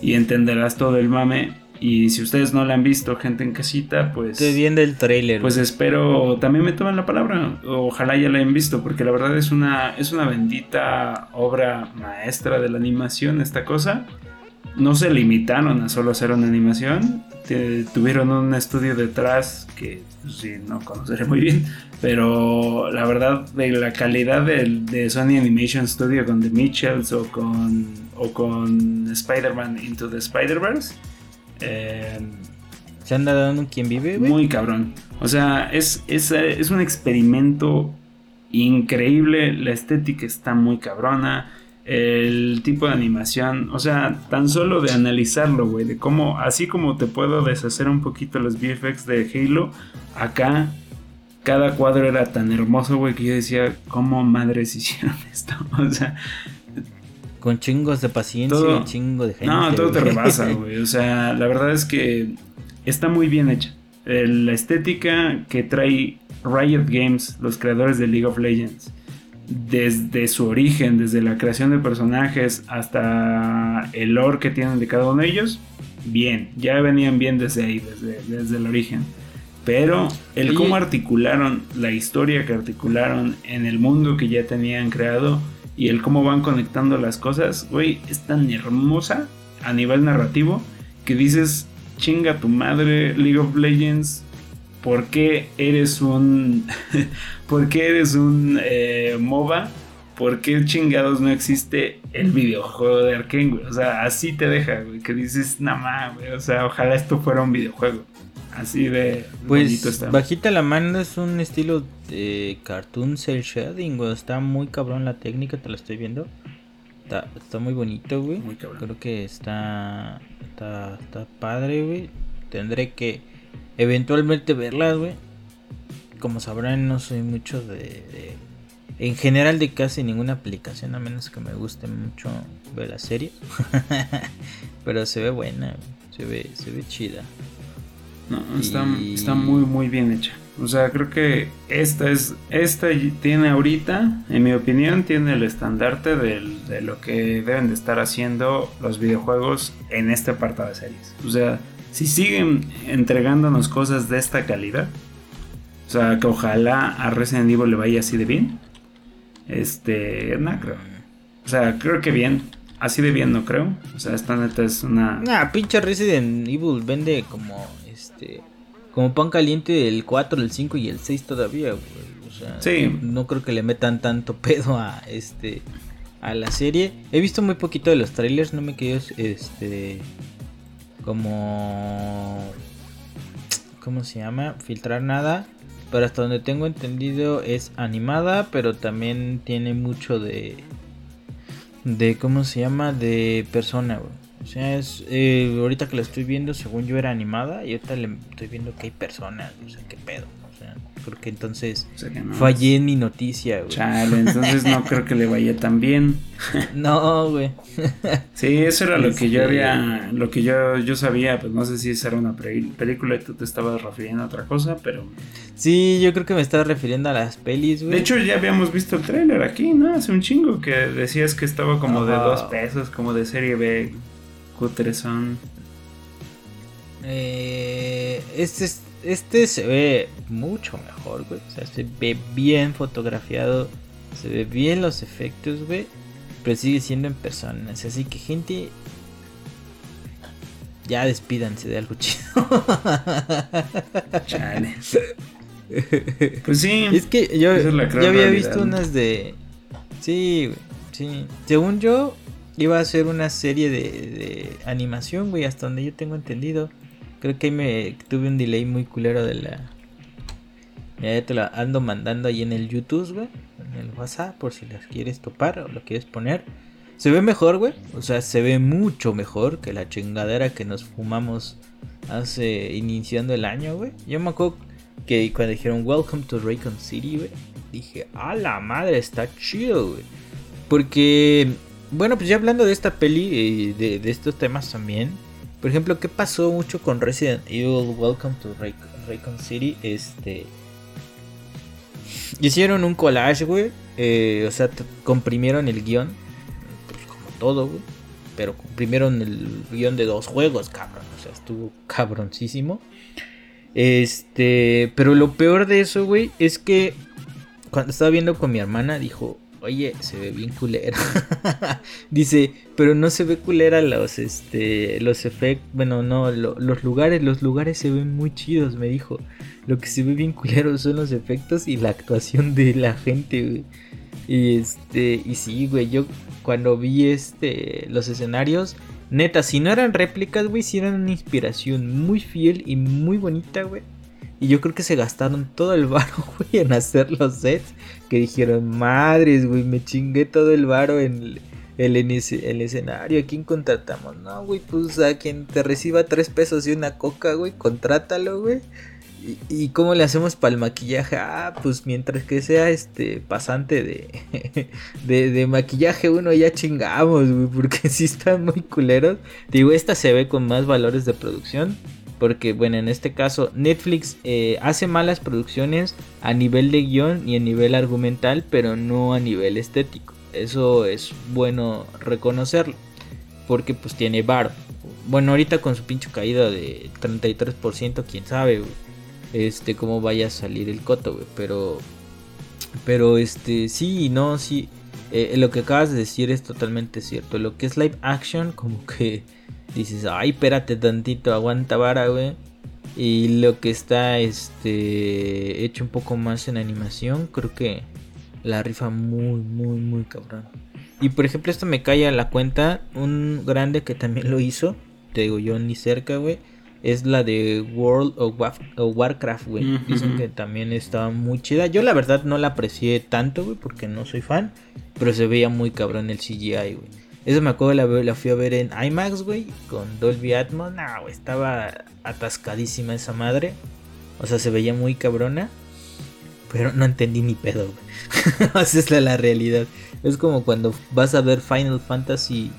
y entenderás todo el mame. Y si ustedes no la han visto, gente en casita, pues. Estoy viendo el trailer. Pues espero también me tomen la palabra. Ojalá ya la hayan visto, porque la verdad es una, es una bendita obra maestra de la animación, esta cosa no se limitaron a solo hacer una animación, tuvieron un estudio detrás que pues, sí, no conoceré muy bien, pero la verdad de la calidad de, Sony Animation Studio con The Mitchells o con, o con Spider-Man Into the Spider-Verse. Em, ¿Se anda dando quien vive? Muy cabrón. O sea, es, es, es un experimento increíble, la estética está muy cabrona el tipo de animación, o sea, tan solo de analizarlo, güey, de cómo, así como te puedo deshacer un poquito los VFX de Halo, acá cada cuadro era tan hermoso, güey, que yo decía, ¿cómo madres (laughs) hicieron esto? O sea, con chingos de paciencia y chingo de gente. No, todo te rebasa, (laughs) güey. O sea, la verdad es que está muy bien hecha. La estética que trae Riot Games, los creadores de League of Legends desde su origen, desde la creación de personajes hasta el lore que tienen de cada uno de ellos, bien, ya venían bien desde ahí, desde, el origen. Pero el cómo articularon la historia que articularon en el mundo que ya tenían creado y el cómo van conectando las cosas, güey, es tan hermosa a nivel narrativo que dices, chinga tu madre, League of Legends, ¿por qué eres un, (laughs) por qué eres un eh, MOBA? ¿Por qué chingados no existe el videojuego de Arkane, güey? O sea, así te deja, güey, que dices, nada más, güey, o sea, ojalá esto fuera un videojuego. Así de pues, bonito está. Bajita la mano es un estilo de cartoon cel shading, güey. Está muy cabrón la técnica, te la estoy viendo. Está, está muy bonito, güey. Muy cabrón. Creo que está, está, está padre, güey. Tendré que eventualmente verlas, güey. Como sabrán, no soy mucho de, En general de casi ninguna aplicación, a menos que me guste mucho ver la serie. (laughs) Pero se ve buena, se ve, se ve chida. No, está, está muy, muy bien hecha. O sea, creo que esta es. Esta tiene ahorita, en mi opinión, tiene el estandarte de lo que deben de estar haciendo los videojuegos en este apartado de series. O sea, si siguen entregándonos cosas de esta calidad, o sea, que ojalá a Resident Evil le vaya así de bien. Este, no creo. O sea, creo que bien. Así de bien no creo. O sea, esta neta es una. Nah, pinche Resident Evil vende como este como pan caliente el 4, el 5 y el 6 todavía, güey. O sea, Sí. no creo que le metan tanto pedo a este a la serie. He visto muy poquito de los trailers, no me quedo este como ¿cómo se llama? filtrar nada, pero hasta donde tengo entendido es animada, pero también tiene mucho de de cómo se llama de persona. O sea, es eh, ahorita que la estoy viendo, según yo era animada y ahorita le estoy viendo que hay personas, o sea, qué pedo. O sea, creo que entonces O sea no. fallé en mi noticia, güey. Chale, entonces no creo que le vaya tan bien. (laughs) No, güey. (laughs) Sí, eso era lo que yo Este- había, lo que yo, yo sabía, pues no sé si esa era una película y tú te estabas refiriendo a otra cosa, pero... Sí, yo creo que me estaba refiriendo a las pelis, güey. De hecho ya habíamos visto el tráiler aquí, ¿no? Hace un chingo que decías que estaba como de dos pesos, como de serie B, cutrezón. Eh, este, es- este se ve mucho mejor, güey. O sea, se ve bien fotografiado. Se ve bien los efectos, güey. Pero sigue siendo en personas. Así que, gente. Ya despídanse de algo chido. Chale. (laughs) Pues sí. es que yo, es yo había realidad, visto unas de. Sí, güey. Sí. Según yo, iba a ser una serie de, de animación, güey. Hasta donde yo tengo entendido. Creo que ahí me tuve un delay muy culero de la. Ya te la ando mandando ahí en el YouTube, güey. En el WhatsApp, por si las quieres topar o lo quieres poner. Se ve mejor, güey. O sea, se ve mucho mejor que la chingadera que nos fumamos hace iniciando el año, güey. Yo me acuerdo que cuando dijeron Welcome to Raycon City, güey. Dije, a la madre, está chido, güey. Porque, bueno, pues ya hablando de esta peli y de, de estos temas también. Por ejemplo, ¿qué pasó mucho con Resident Evil Welcome to Ray- Raycon City? Este. Hicieron un collage, güey. eh, o sea, comprimieron el guion. Pues como todo, güey. Pero comprimieron el guion de dos juegos, cabrón. O sea, estuvo cabroncísimo. Este. Pero lo peor de eso, güey, es que. Cuando estaba viendo con mi hermana, dijo. Oye, se ve bien culera. (laughs) Dice, pero no se ve culera los, este, los efectos, bueno, no, lo- los lugares, los lugares se ven muy chidos, me dijo. Lo que se ve bien culero son los efectos y la actuación de la gente, güey. Y este, y sí, güey, yo cuando vi este, los escenarios, neta, si no eran réplicas, güey, si eran una inspiración muy fiel y muy bonita, güey. Y yo creo que se gastaron todo el varo, (laughs) güey, en hacer los sets. Que dijeron, madres, güey, me chingué todo el varo en el, escenario. ¿A quién contratamos? No, güey, pues a quien te reciba tres pesos y una coca, güey, contrátalo, güey. ¿Y, y cómo le hacemos para el maquillaje? Ah, pues mientras que sea este pasante de, (laughs) de, de maquillaje, uno ya chingamos, güey, porque (laughs) sí están muy culeros. Digo, esta se ve con más valores de producción. Porque, bueno, en este caso, Netflix eh, hace malas producciones a nivel de guion y a nivel argumental, pero no a nivel estético. Eso es bueno reconocerlo. Porque, pues, tiene varo. Bueno, ahorita con su pinche caída de 33%, quién sabe, güey. Este, cómo vaya a salir el coto, güey. Pero, pero, este, sí y no, sí. Eh, lo que acabas de decir es totalmente cierto. Lo que es live action, como que dices, ay, espérate tantito, aguanta vara, güey. Y lo que está este hecho un poco más en animación, creo que la rifa muy, muy, muy cabrón. Y por ejemplo, esto me cae a la cuenta, un grande que también lo hizo, te digo yo ni cerca, güey, es la de World of Waf- of Warcraft, güey. Dicen que también estaba muy chida. Yo la verdad no la aprecié tanto, güey, porque no soy fan, pero se veía muy cabrón el CGI, güey. Eso me acuerdo, la, la fui a ver en IMAX, güey, con Dolby Atmos. Nah, güey, estaba atascadísima esa madre. O sea, se veía muy cabrona. Pero no entendí ni pedo, güey. (laughs) Esa es la, la realidad. Es como cuando vas a ver Final Fantasy.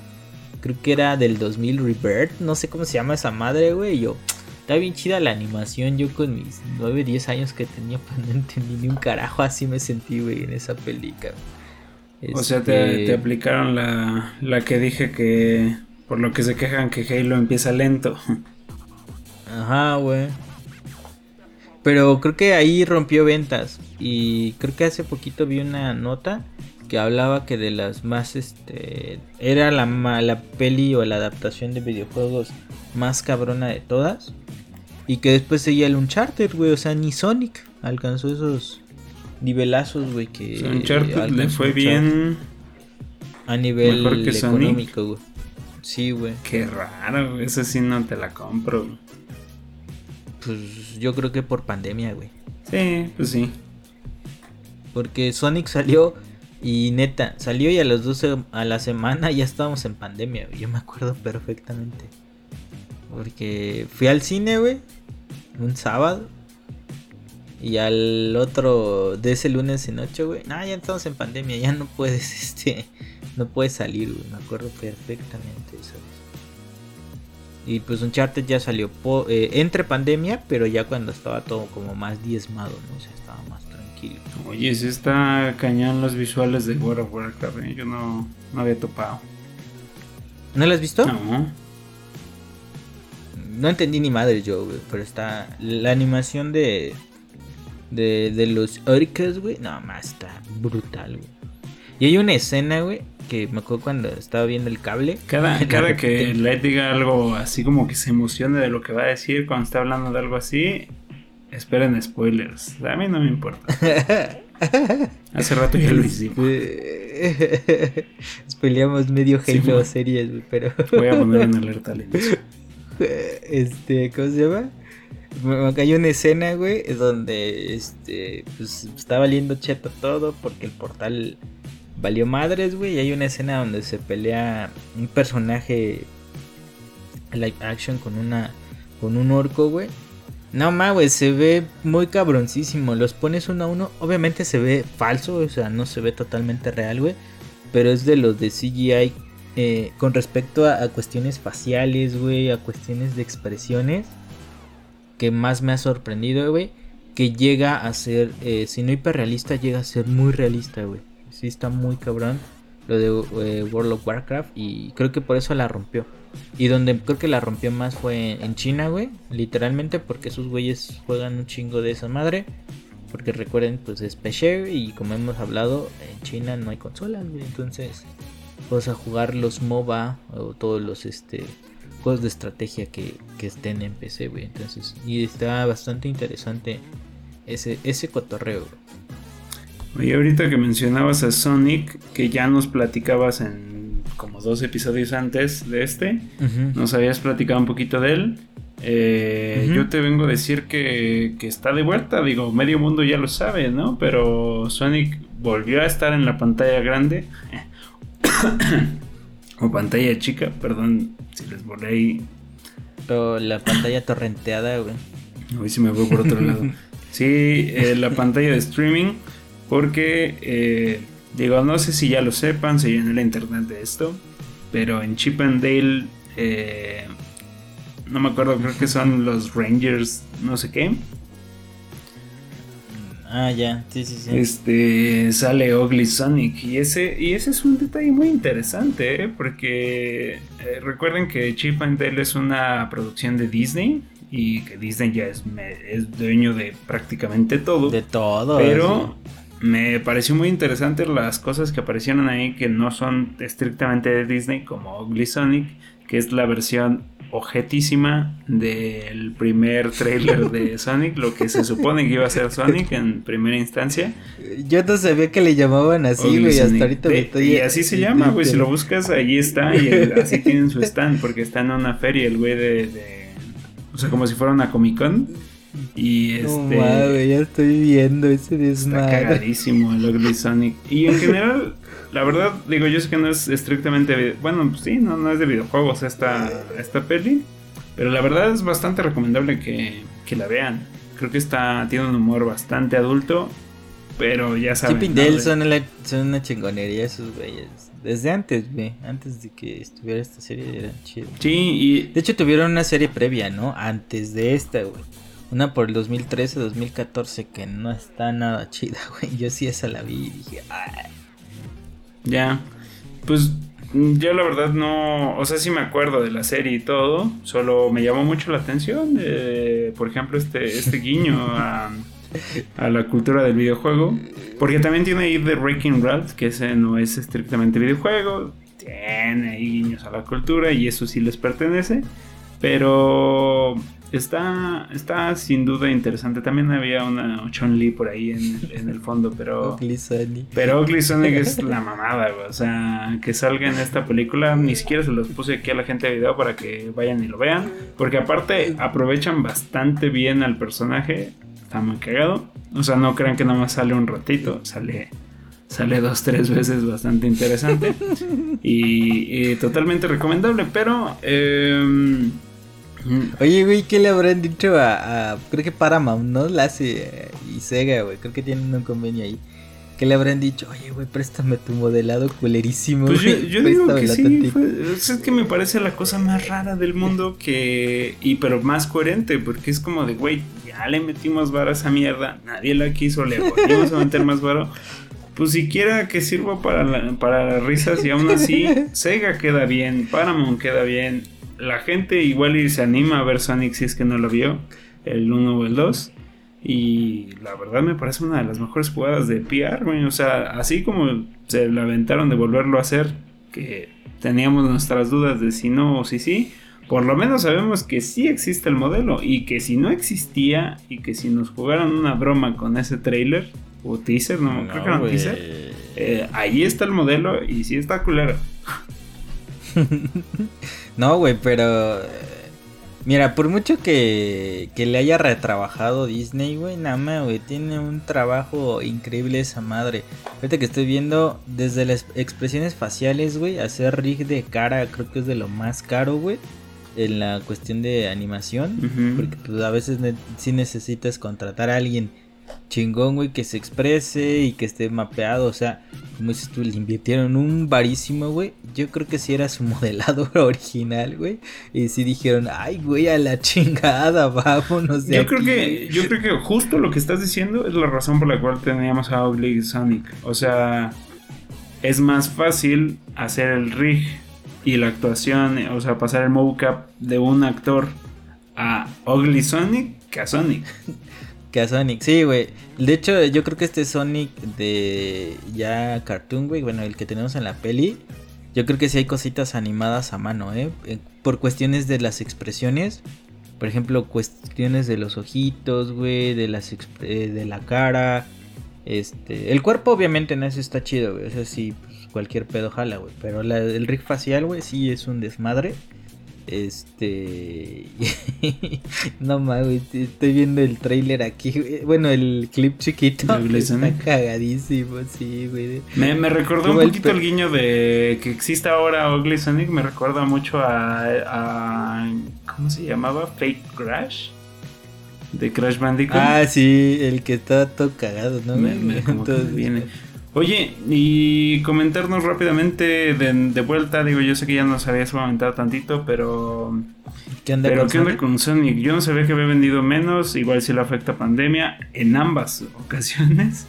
Creo que era del 2000 Rebirth. No sé cómo se llama esa madre, güey. Yo. Está bien chida la animación. Yo con mis 9, 10 años que tenía, (laughs) pues no entendí ni un carajo. Así me sentí, güey, en esa película. O sea, te, Este, te aplicaron la, la que dije que por lo que se quejan que Halo empieza lento. Ajá, güey. Pero creo que ahí rompió ventas. Y creo que hace poquito vi una nota que hablaba que de las más, este, era la, la peli o la adaptación de videojuegos más cabrona de todas. Y que después seguía el Uncharted, güey. O sea, ni Sonic alcanzó esos nivelazos, güey. Que Uncharted le fue bien. A nivel económico, güey. Sí, güey. Qué raro, güey. Eso sí no te la compro. Pues yo creo que por pandemia, güey. Sí, pues sí. Porque Sonic salió y neta, salió y a las 12 a la semana ya estábamos en pandemia, güey. Yo me acuerdo perfectamente. Porque fui al cine, güey, un sábado. Y al otro, de ese lunes en noche, güey. No, ya estamos en pandemia, ya no puedes, (laughs) este, no puedes salir, güey. Me acuerdo perfectamente eso. Y pues Uncharted ya salió eh, entre pandemia, pero ya cuando estaba todo como más diezmado, ¿no? O sea, estaba más tranquilo. Oye, si está cañón los visuales de World of Warcraft, ¿eh? yo no, no había topado. ¿No lo has visto? No. No entendí ni madre yo, güey, pero está la animación de de, de los orcas, güey, no, más está brutal, güey. Y hay una escena, güey, que me acuerdo cuando estaba viendo el cable. Cada, (laughs) cada que Light diga algo así como que se emocione de lo que va a decir cuando está hablando de algo así, esperen spoilers. A mí no me importa. (laughs) Hace rato ya lo hicimos. (laughs) Spoileamos medio Halo series, pero. Voy a poner en alerta al Este, ¿cómo se llama? Me cayó una escena, güey, donde este, pues, está valiendo cheto todo porque el portal valió madres, güey. Y hay una escena donde se pelea un personaje live action con una con un orco, güey. No más, güey, se ve muy cabroncísimo. Los pones uno a uno. Obviamente se ve falso, o sea, no se ve totalmente real, güey. Pero es de los de CGI eh, con respecto a, cuestiones faciales, güey, a cuestiones de expresiones. Que más me ha sorprendido, güey. Que llega a ser, eh, si no hiperrealista, llega a ser muy realista, güey sí está muy cabrón lo de eh, World of Warcraft y creo que por eso la rompió. Y donde creo que la rompió más fue en China, güey, literalmente porque esos güeyes juegan un chingo de esa madre. Porque recuerden, pues es PC y como hemos hablado, en China no hay consolas, güey. Entonces, vas a jugar los MOBA o todos los este juegos de estrategia que, que estén en PC, güey. Entonces, y está bastante interesante ese, ese cotorreo, y ahorita que mencionabas a Sonic, que ya nos platicabas en como dos episodios antes de este, nos habías platicado un poquito de él. Eh, yo te vengo a decir que, que, está de vuelta, digo, medio mundo ya lo sabe, ¿no? Pero Sonic volvió a estar en la pantalla grande. (coughs) o pantalla chica, perdón si les volé ahí. O la pantalla torrenteada, güey. Hoy sí me voy por otro lado. Sí, eh, la pantalla de streaming. Porque, eh, digo, no sé si ya lo sepan, si en el internet de esto, pero en Chip and Dale, eh, no me acuerdo, creo que son los Rangers, no sé qué. Ah, ya, sí, sí, sí. Este sale Ugly Sonic y ese y ese es un detalle muy interesante, ¿eh? porque recuerden que Chip and Dale es una producción de Disney y que Disney ya es, es dueño de prácticamente todo. De todo. Pero me pareció muy interesante las cosas que aparecieron ahí que no son estrictamente de Disney, como Ugly Sonic, que es la versión objetísima del primer trailer de (laughs) Sonic, lo que se supone que iba a ser Sonic en primera instancia. Yo no sabía que le llamaban así, güey, hasta ahorita me estoy... Y así se llama, güey, si lo buscas, ahí está, y (laughs) así tienen su stand, porque está en una feria el güey de, de... O sea, como si fuera una Comic Con. Y este. ya estoy viendo ese desmadre. Está cagadísimo el Ugly Sonic. Y en general, la verdad, digo, yo sé que no es estrictamente. Bueno, pues sí, no, no es de videojuegos esta, esta peli. Pero la verdad es bastante recomendable que, que la vean. Creo que está tiene un humor bastante adulto. Pero ya saben. Chip Dale son, una chingonería esos güeyes. Desde antes, güey. Antes de que estuviera esta serie eran chidos. Sí, y. De hecho, tuvieron una serie previa, ¿no? Antes de esta, güey. Una por el 2013, 2014 que no está nada chida, (laughs) güey. Yo sí esa la vi y dije, Ay. Ya. Pues yo la verdad no, o sea, sí me acuerdo de la serie y todo, solo me llamó mucho la atención, por ejemplo, este, este guiño a, la cultura del videojuego, porque también tiene ahí The Breaking Ralph, que ese no es estrictamente videojuego, tiene ahí guiños a la cultura y eso sí les pertenece, pero está, está sin duda interesante. También había una Chun-Li por ahí en, el fondo, pero. (laughs) Pero Ugly Sonic es la mamada, güey. O sea, que salga en esta película. Ni siquiera se los puse aquí a la gente de video para que vayan y lo vean. Porque aparte aprovechan bastante bien al personaje. Está muy cagado. O sea, no crean que nada más sale un ratito. Sale sale dos, tres veces bastante interesante (laughs) y, totalmente recomendable, pero... Em, Oye, güey, ¿qué le habrán dicho a, creo que Paramount, ¿no? La hace y Sega, güey, creo que tienen un convenio ahí. ¿Qué le habrán dicho? Oye, güey, préstame tu modelado culerísimo. Pues yo, digo que sí, es que me parece la cosa más rara del mundo que... Y pero más coherente, porque es como de, güey, ya le metimos vara a esa mierda, nadie la quiso, le volvimos a meter más varo pues siquiera que sirva para, para las risas y aún así (laughs) Sega queda bien, Paramount queda bien, la gente igual y se anima a ver Sonic si es que no lo vio, el 1 o el 2. Y la verdad me parece una de las mejores jugadas de PR, O sea, así como se la aventaron de volverlo a hacer, que teníamos nuestras dudas de si no o si sí, por lo menos sabemos que sí existe el modelo y que si no existía y que si nos jugaran una broma con ese trailer, o teaser, no, creo que era un teaser. Eh, ahí está el modelo y sí está culero. (laughs) no, güey, pero. Eh, mira, por mucho que, que le haya retrabajado Disney, güey, nada más, güey, tiene un trabajo increíble esa madre. Ahorita que estoy viendo, desde las expresiones faciales, güey, hacer rig de cara, creo que es de lo más caro, güey en la cuestión de animación, porque pues, a veces sí necesitas contratar a alguien chingón, güey, que se exprese y que esté mapeado. O sea, como dices tú, le invirtieron un varísimo, güey. Yo creo que si era su (laughs) modelado original, güey. Y si dijeron, ay, güey, a la chingada, (laughs) vámonos de yo Creo que, yo creo que justo lo que estás diciendo es la razón por la cual teníamos a Ugly Sonic. O sea, es más fácil hacer el rig y la actuación, o sea, pasar el mocap de un actor a Ugly Sonic que a Sonic. (laughs) Sonic, sí, güey. De hecho, yo creo que este Sonic de ya cartoon, güey, bueno, el que tenemos en la peli, yo creo que sí hay cositas animadas a mano, ¿eh? eh por cuestiones de las expresiones. Por ejemplo, cuestiones de los ojitos, güey, de eh, de la cara. Este, el cuerpo obviamente no eso está chido, güey. O sí, pues, cualquier pedo jala, güey. Pero el rig facial, güey, sí es un desmadre. Este. (laughs) no mames, estoy viendo el trailer aquí. Bueno, el clip chiquito. Está cagadísimo, sí, güey. Me, me recordó un poquito el, guiño de que existe ahora Ugly Sonic. Me recuerda mucho a, ¿Cómo se llamaba? Fake Crash. De Crash Bandicoot. Ah, sí, el que está todo cagado, ¿no? Me, me, como viene. Oye, y comentarnos rápidamente de, vuelta, digo, yo sé que ya nos habías comentado tantito, pero... ¿Qué onda, pero, con, ¿qué onda con Sonic? Yo no sabía que había vendido menos, igual si le afecta pandemia, en ambas (laughs) ocasiones.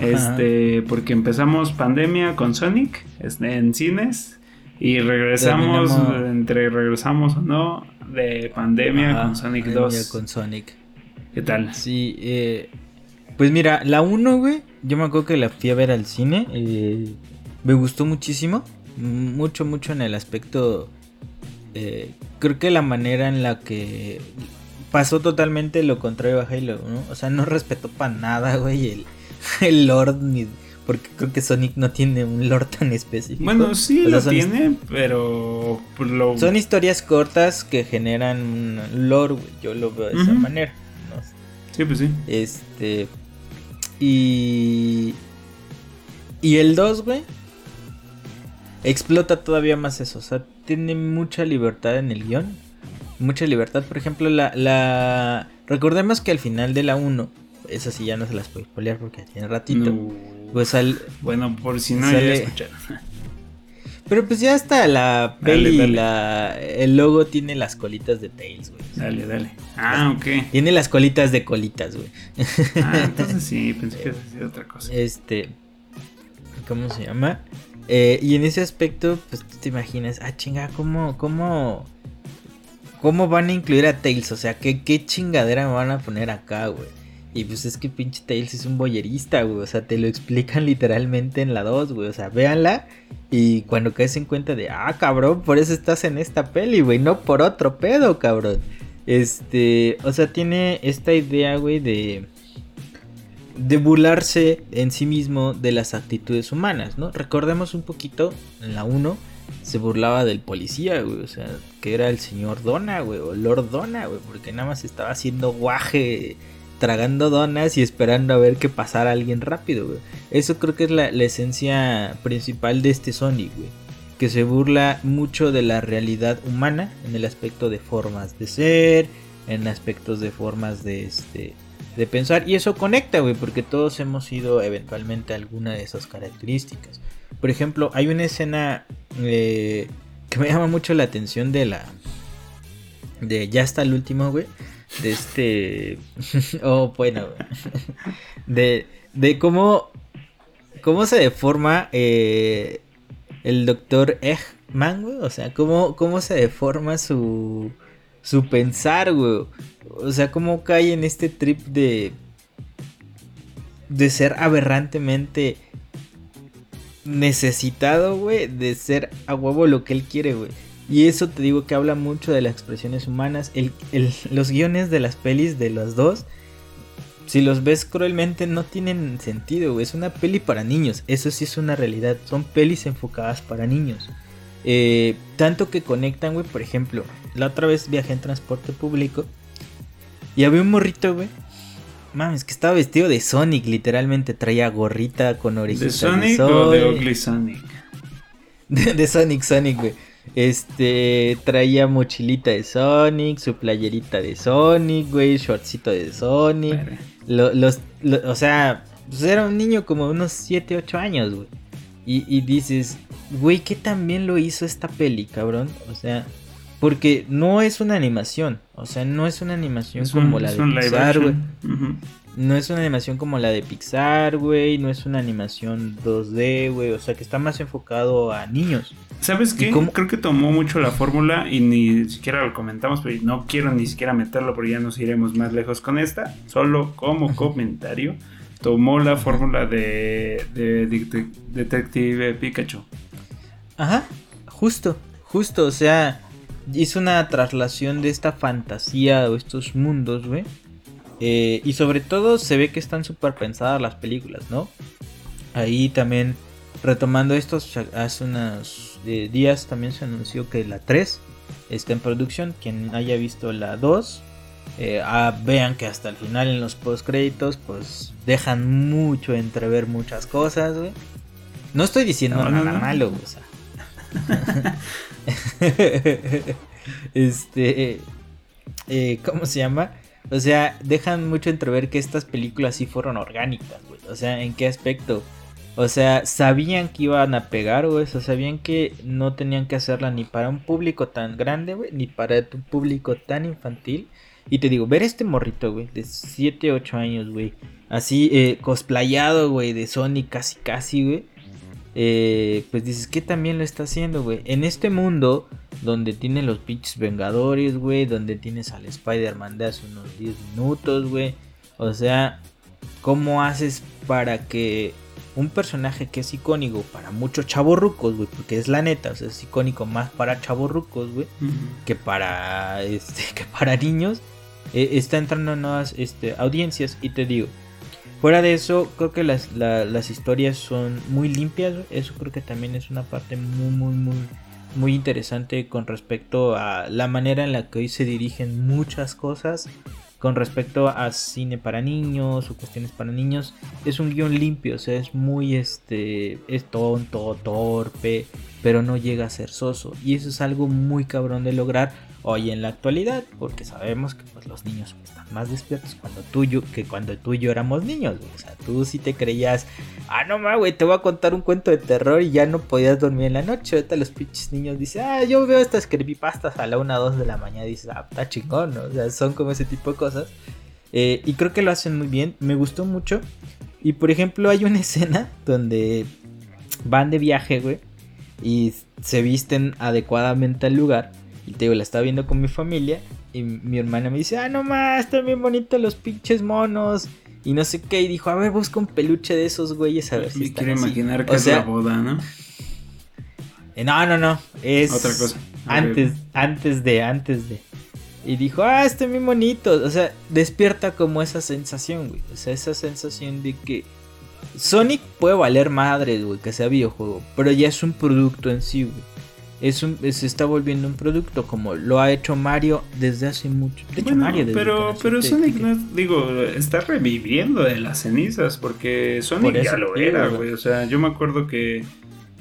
Este, porque empezamos pandemia con Sonic en cines y regresamos, entre regresamos o no, de pandemia con Sonic 2. Con Sonic. ¿Qué tal? Sí, eh, pues mira, la 1, güey, yo me acuerdo que la fui a ver al cine. Eh, me gustó muchísimo. Mucho, mucho en el aspecto. Eh, creo que la manera en la que pasó totalmente lo contrario a Halo, ¿no? O sea, no respetó para nada, güey, el, (laughs) el Lord ni. Porque creo que Sonic no tiene un lore tan específico. Bueno, sí lo tiene, pero son historias cortas que generan un lore, güey. Yo lo veo de esa manera. Sí, pues sí. Este, y. Y el 2, güey. Explota todavía más eso. O sea, tiene mucha libertad en el guion. Mucha libertad. Por ejemplo, la. la... Recordemos que al final de la 1. Esa sí ya no se las puedo spoilear porque tiene ratito. Pues al. Bueno, por si no ya escucharon. (laughs) Pero pues ya está la peli, La, el logo tiene las colitas de Tails, güey. Dale, dale. Ah, ok. Tiene las colitas de colitas, güey. Ah, (laughs) entonces sí, pensé que era otra cosa. Este, ¿cómo se llama? Eh, y en ese aspecto, pues tú te imaginas, ah, chinga, ¿cómo, cómo, cómo van a incluir a Tails? O sea, ¿qué, qué chingadera me van a poner acá, güey? Y pues es que pinche Tails es un boyerista, güey. O sea, te lo explican (laughs) literalmente en la 2, güey. O sea, véanla. Y cuando caes en cuenta de, ah, cabrón, por eso estás en esta peli, güey. No por otro pedo, cabrón. Este, o sea, tiene esta idea, güey, de de burlarse en sí mismo de las actitudes humanas, ¿no? Recordemos un poquito, en la 1 se burlaba del policía, güey, o sea, que era el señor Dona, güey, o Lord Dona, güey, porque nada más estaba haciendo guaje, tragando donas y esperando a ver que pasara alguien rápido. Eso creo que es la, la esencia principal de este Sonic, güey, que se burla mucho de la realidad humana en el aspecto de formas de ser, en aspectos de formas de este de pensar y eso conecta, güey, porque todos hemos sido eventualmente alguna de esas características. Por ejemplo, hay una escena eh, que me llama mucho la atención de la de ya está el último, güey, de este (laughs) oh, bueno, de de cómo cómo se deforma eh, el doctor Eggman, güey, o sea, cómo cómo se deforma su su pensar, güey. O sea, cómo cae en este trip de. de ser aberrantemente necesitado, güey, de ser a huevo lo que él quiere, güey. Y eso te digo que habla mucho de las expresiones humanas. los guiones de las pelis de los dos, si los ves cruelmente, no tienen sentido. Es una peli para niños. Eso sí es una realidad. Son pelis enfocadas para niños. Eh, tanto que conectan, güey, por ejemplo, la otra vez viajé en transporte público y había un morrito, güey. Mames, que estaba vestido de Sonic, literalmente. Traía gorrita con orejitas ¿De Sonic o de Ugly Sonic? (laughs) De, Sonic, Sonic, güey. Este, traía mochilita de Sonic, su playerita de Sonic, güey, shortcito de Sonic. los, o sea, pues era un niño como unos 7, 8 años, güey. Y, y dices, güey, ¿qué también lo hizo esta peli, cabrón? O sea, porque no es una animación. O sea, no es una animación como la de Pixar, güey. No es una animación como la de Pixar, güey. No es una animación 2D, güey. O sea, que está más enfocado a niños. ¿Sabes qué? Creo que tomó mucho la fórmula y ni siquiera lo comentamos, pero no quiero ni siquiera meterlo porque ya nos iremos más lejos con esta. Solo como comentario, tomó la fórmula de, de Detective Pikachu. Ajá, justo, justo, o sea hizo una traslación de esta fantasía o estos mundos, güey. Eh, y sobre todo se ve que están súper pensadas las películas, ¿no? Ahí también, retomando esto, hace unos eh, días también se anunció que la 3 está en producción. Quien haya visto la 2, eh, ah, vean que hasta el final en los post créditos, pues dejan mucho entrever muchas cosas, güey. No estoy diciendo nada malo, o sea. (laughs) este. Eh, ¿Cómo se llama? O sea, dejan mucho entrever que estas películas sí fueron orgánicas, güey. O sea, ¿en qué aspecto? O sea, sabían que iban a pegar, güey. O sea, sabían que no tenían que hacerla ni para un público tan grande, güey, ni para un público tan infantil. Y te digo, ver este morrito, güey, de 7, 8 años, güey. Así, eh, cosplayado, güey, de Sony casi, casi, güey eh, pues dices que también lo está haciendo, güey. En este mundo donde tiene los pinches Vengadores, güey, donde tienes al Spider-Man de hace unos 10 minutos, güey. O sea, ¿cómo haces para que un personaje que es icónico para muchos chavorrucos, güey, porque es la neta, o sea, es icónico más para chavorrucos, güey, que para (laughs) este que para niños, eh, está entrando en nuevas este, audiencias y te digo, Fuera de eso, creo que las, las historias son muy limpias. Eso creo que también es una parte muy, muy, muy, muy interesante con respecto a la manera en la que hoy se dirigen muchas cosas. Con respecto a cine para niños o cuestiones para niños, es un guion limpio, o sea, es muy este, es tonto, torpe, pero no llega a ser soso. Y eso es algo muy cabrón de lograr hoy en la actualidad, porque sabemos que pues, los niños están más despiertos cuando tú que cuando tú y yo éramos niños. O sea, tú sí te creías, ah, no mames, güey, te voy a contar un cuento de terror y ya no podías dormir en la noche. Ahorita los pinches niños dicen, ah, yo veo estas creepypastas a la 1 o 2 de la mañana y dices, ah, está chingón, ¿no? O sea, son como ese tipo de cosas. Eh, y creo que lo hacen muy bien, me gustó mucho. Y por ejemplo, hay una (laughs) escena donde van de viaje, güey, y se visten adecuadamente al lugar. Y te digo, la estaba viendo con mi familia. Y mi hermana me dice, ah, no más, están bien bonitos los pinches monos. Y no sé qué. Y dijo, a ver, busca un peluche de esos güeyes a ver si quiero imaginar que es la boda, ¿no? Eh, no, no, no. Es. Otra cosa. Antes, antes de, antes de. Y dijo, ah, este muy bonito. O sea, despierta como esa sensación, güey. O sea, esa sensación de que Sonic puede valer madre, güey, que sea videojuego. Pero ya es un producto en sí, güey es un, se está volviendo un producto como lo ha hecho Mario desde hace mucho. De Mario pero, pero Sonic no, digo, está reviviendo de las cenizas porque Sonic ya lo era, güey. O sea, yo me acuerdo que,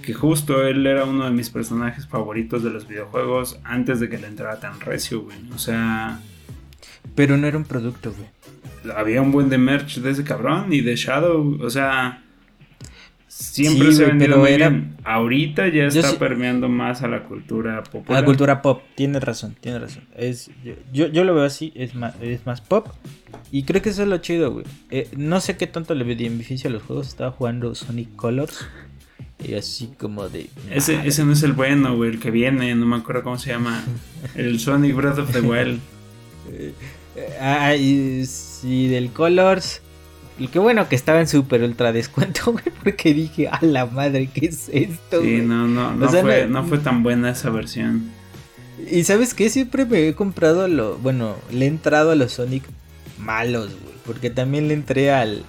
que justo él era uno de mis personajes favoritos de los videojuegos antes de que le entrara tan recio, güey. O sea... Pero no era un producto, güey. Había un buen de merch de ese cabrón y de Shadow, o sea... Siempre se ha vendido muy era... bien. Ahorita ya está permeando más a la cultura popular. A la cultura pop, tienes razón, tienes razón. Es, yo, yo, lo veo así, es más, es más pop. Y creo que eso es lo chido, güey. Eh, no sé qué tanto le beneficio a los juegos. Estaba jugando Sonic Colors. Y así como de. Ese, ese no es el bueno, güey, el que viene, no me acuerdo cómo se llama. (laughs) El Sonic Breath of the Wild. ah, y sí, del Colors. Y qué bueno que estaba en super ultra descuento, (laughs) güey, porque dije, a la madre, ¿qué es esto? Sí, no, no, no, fue, no, fue, tan buena esa versión. Y sabes qué, siempre me he comprado lo, bueno, le he entrado a los Sonic malos, güey, porque también le entré al,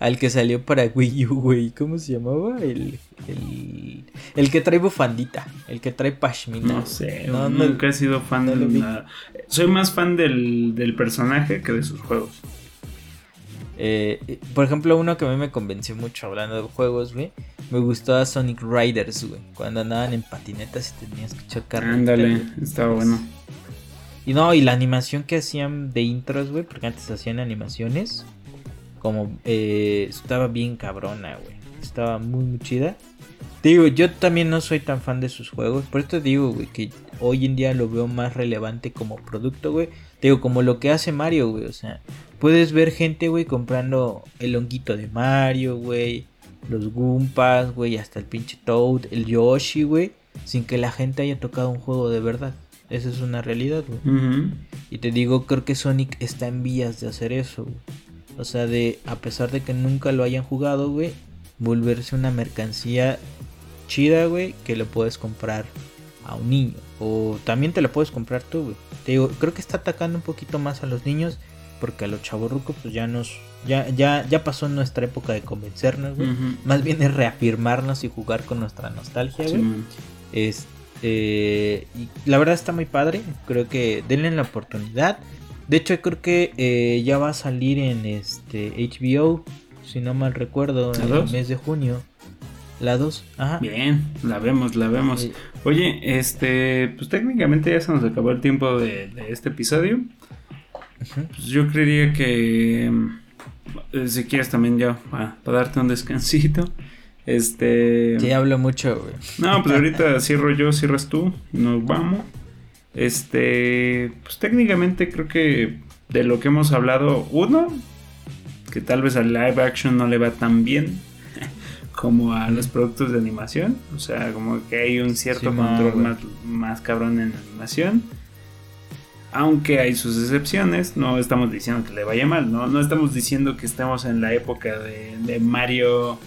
al que salió para (laughs) Wii U, güey, ¿cómo se llamaba? El, el, el que trae bufandita, el que trae pashmina. No sé, nunca he sido fan de nada. Soy más fan del, del personaje que de sus juegos. Eh, por ejemplo, uno que a mí me convenció mucho hablando de juegos, güey. Me gustó Sonic Riders, güey. Cuando andaban en patinetas y tenías que chocar. Ándale, estaba bueno. Y no, y la animación que hacían de intros, güey, porque antes hacían animaciones. Como eh, estaba bien cabrona, güey. Estaba muy, muy chida. digo, yo también no soy tan fan de sus juegos. Por esto digo, güey, que hoy en día lo veo más relevante como producto, güey. digo, como lo que hace Mario, güey. O sea, puedes ver gente, güey, comprando el honguito de Mario, güey. Los Goompas, güey, hasta el pinche Toad, el Yoshi, güey. Sin que la gente haya tocado un juego de verdad. Esa es una realidad, güey. Y te digo, creo que Sonic está en vías de hacer eso, güey. O sea, de, a pesar de que nunca lo hayan jugado, güey, volverse una mercancía chida, güey, que lo puedes comprar a un niño. O también te lo puedes comprar tú, güey. Te digo, creo que está atacando un poquito más a los niños porque a los chavorrucos pues ya nos ya ya ya pasó nuestra época de convencernos, güey. Más bien es reafirmarnos y jugar con nuestra nostalgia, güey. Este y la verdad está muy padre, creo que denle la oportunidad. De hecho, creo que eh, ya va a salir en este HBO, si no mal recuerdo, en el mes de junio. La 2, ajá. Bien, la vemos, la vemos. Oye, este, pues técnicamente ya se nos acabó el tiempo de este episodio. Pues yo creería que eh, si quieres también ya para, darte un descansito. Este. Sí, hablo mucho, güey. No, pues ahorita (laughs) cierro yo, cierras tú, nos vamos. Este, pues técnicamente creo que de lo que hemos hablado, uno, que tal vez al live action no le va tan bien (laughs) como a los productos de animación. O sea, como que hay un cierto control más, más cabrón en animación aunque hay sus excepciones, no estamos diciendo que le vaya mal, no, no estamos diciendo que estemos en la época de, Mario,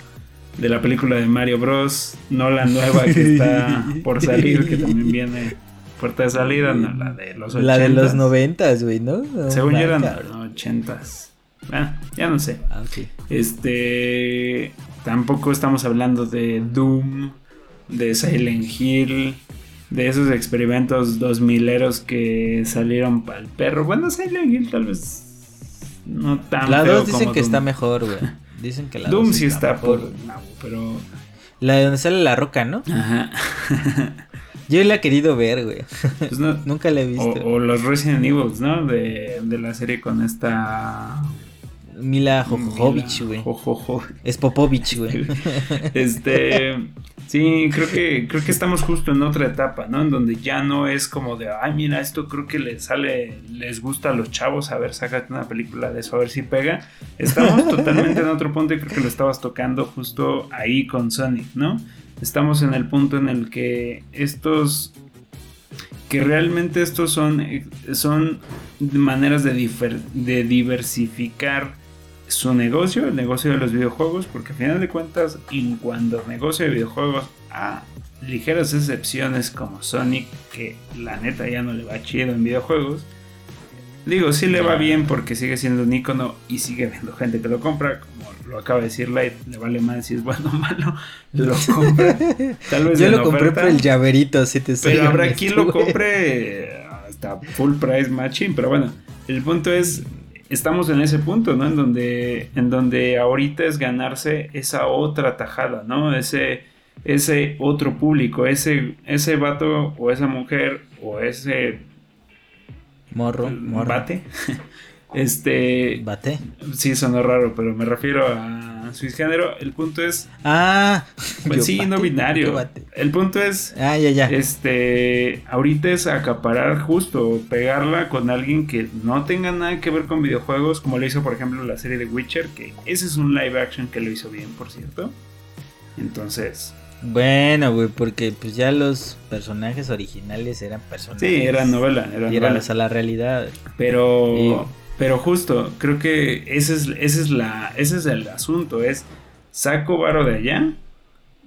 de la película de Mario Bros, no la nueva que está por salir, que también viene puerta de salida, no, la de los 80. La de los noventas, güey, ¿no? Según yo eran ochentas. Ah, ya no sé. Ah, este, tampoco estamos hablando de Doom, de Silent Hill de esos experimentos dos mileros que salieron para el perro. Bueno, Silent Hill tal vez no tan La 2 dicen que está mejor, güey. (laughs) Dicen que la Doom sí está, por pero la de donde sale la roca, ¿no? Ajá. (laughs) Yo la he querido ver, güey. Pues (laughs) Nunca la he visto. O, los Resident Evil, ¿no? De, de la serie con esta Mila Jojovic, güey. (laughs) Es Popovich, güey. este. Sí, creo que, creo que estamos justo en otra etapa, ¿no? En donde ya no es como de, ay, mira, esto creo que les sale, les gusta a los chavos, a ver, sácate una película de eso, a ver si pega. Estamos (laughs) totalmente en otro punto y creo que lo estabas tocando justo ahí con Sonic, ¿no? Estamos en el punto en el que estos que realmente estos son, son maneras de, de diversificar su negocio, el negocio de los videojuegos, porque al final de cuentas, en cuanto al negocio de videojuegos, a ligeras excepciones como Sonic, que la neta ya no le va chido en videojuegos, Digo, sí le va bien porque sigue siendo un icono y sigue viendo gente que lo compra. Como lo acaba de decir Light, le vale más si es bueno o malo. (laughs) Lo compra. Tal vez Yo lo compré por el llaverito, si te Pero habrá quien lo compre (laughs) hasta full price matching. Pero bueno, el punto es. Estamos en ese punto, ¿no? En donde, en donde ahorita es ganarse esa otra tajada, ¿no? Ese, ese otro público, ese, ese vato o esa mujer o ese Morro, morro. Bate. (laughs) Este. Bate. Sí, sonó raro, pero me refiero a su género. El punto es. Ah. Pues sí, no binario. El punto es. Ah, ya, ya. Este. Ahorita es acaparar justo, pegarla con alguien que no tenga nada que ver con videojuegos, como lo hizo, por ejemplo, la serie de Witcher, que ese es un live action que lo hizo bien, por cierto. Entonces. Bueno, güey, porque pues ya los personajes originales eran personajes. Sí, eran novela. Eran y eran a la realidad. Pero, pero justo, creo que ese es, ese es, la, ese es el asunto, es saco varo de allá,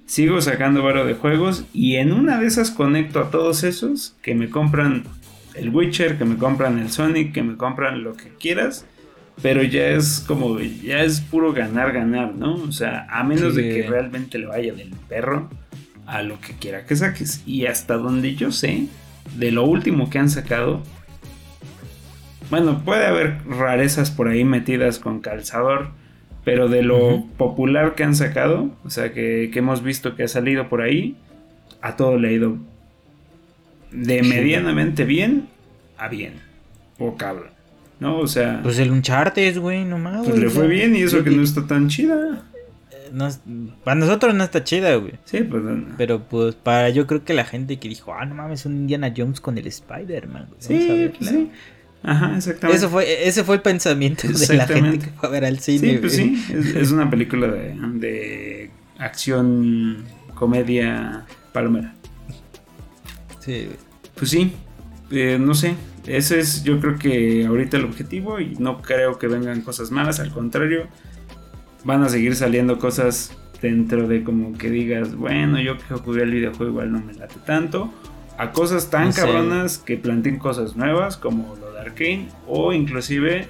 sigo sacando varo de juegos y en una de esas conecto a todos esos que me compran el Witcher, que me compran el Sonic, que me compran lo que quieras pero ya es como, ya es puro ganar, ganar, ¿no? O sea, a menos de que realmente le vaya del perro a lo que quiera que saques. Y hasta donde yo sé, de lo último que han sacado, bueno, puede haber rarezas por ahí metidas con calzador, pero de lo popular que han sacado, o sea, que, que, hemos visto que ha salido por ahí, a todo le ha ido de medianamente bien a bien, o cabrón. ¿no? O sea. Pues el Uncharted, güey, nomás. Pues le fue bien y eso que no está tan chida. No, para nosotros no está chida, güey. Sí, pues. Pero pues para yo creo que la gente que dijo, ah, no mames, un Indiana Jones con el Spider-Man. Sí, sí. Ajá, exactamente. Eso fue, ese fue el pensamiento de la gente que fue a ver al cine. Sí, pues sí, es, una película de, de acción, comedia, palomera. Sí. Pues sí, eh, no sé, ese es yo creo que ahorita el objetivo y no creo que vengan cosas malas, al contrario, van a seguir saliendo cosas dentro de como que digas, bueno, yo que jugué el videojuego igual no me late tanto, a cosas tan cabronas que planteen cosas nuevas como lo de Arkane o inclusive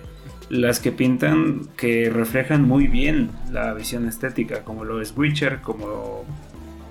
las que pintan que reflejan muy bien la visión estética, como lo es Witcher, como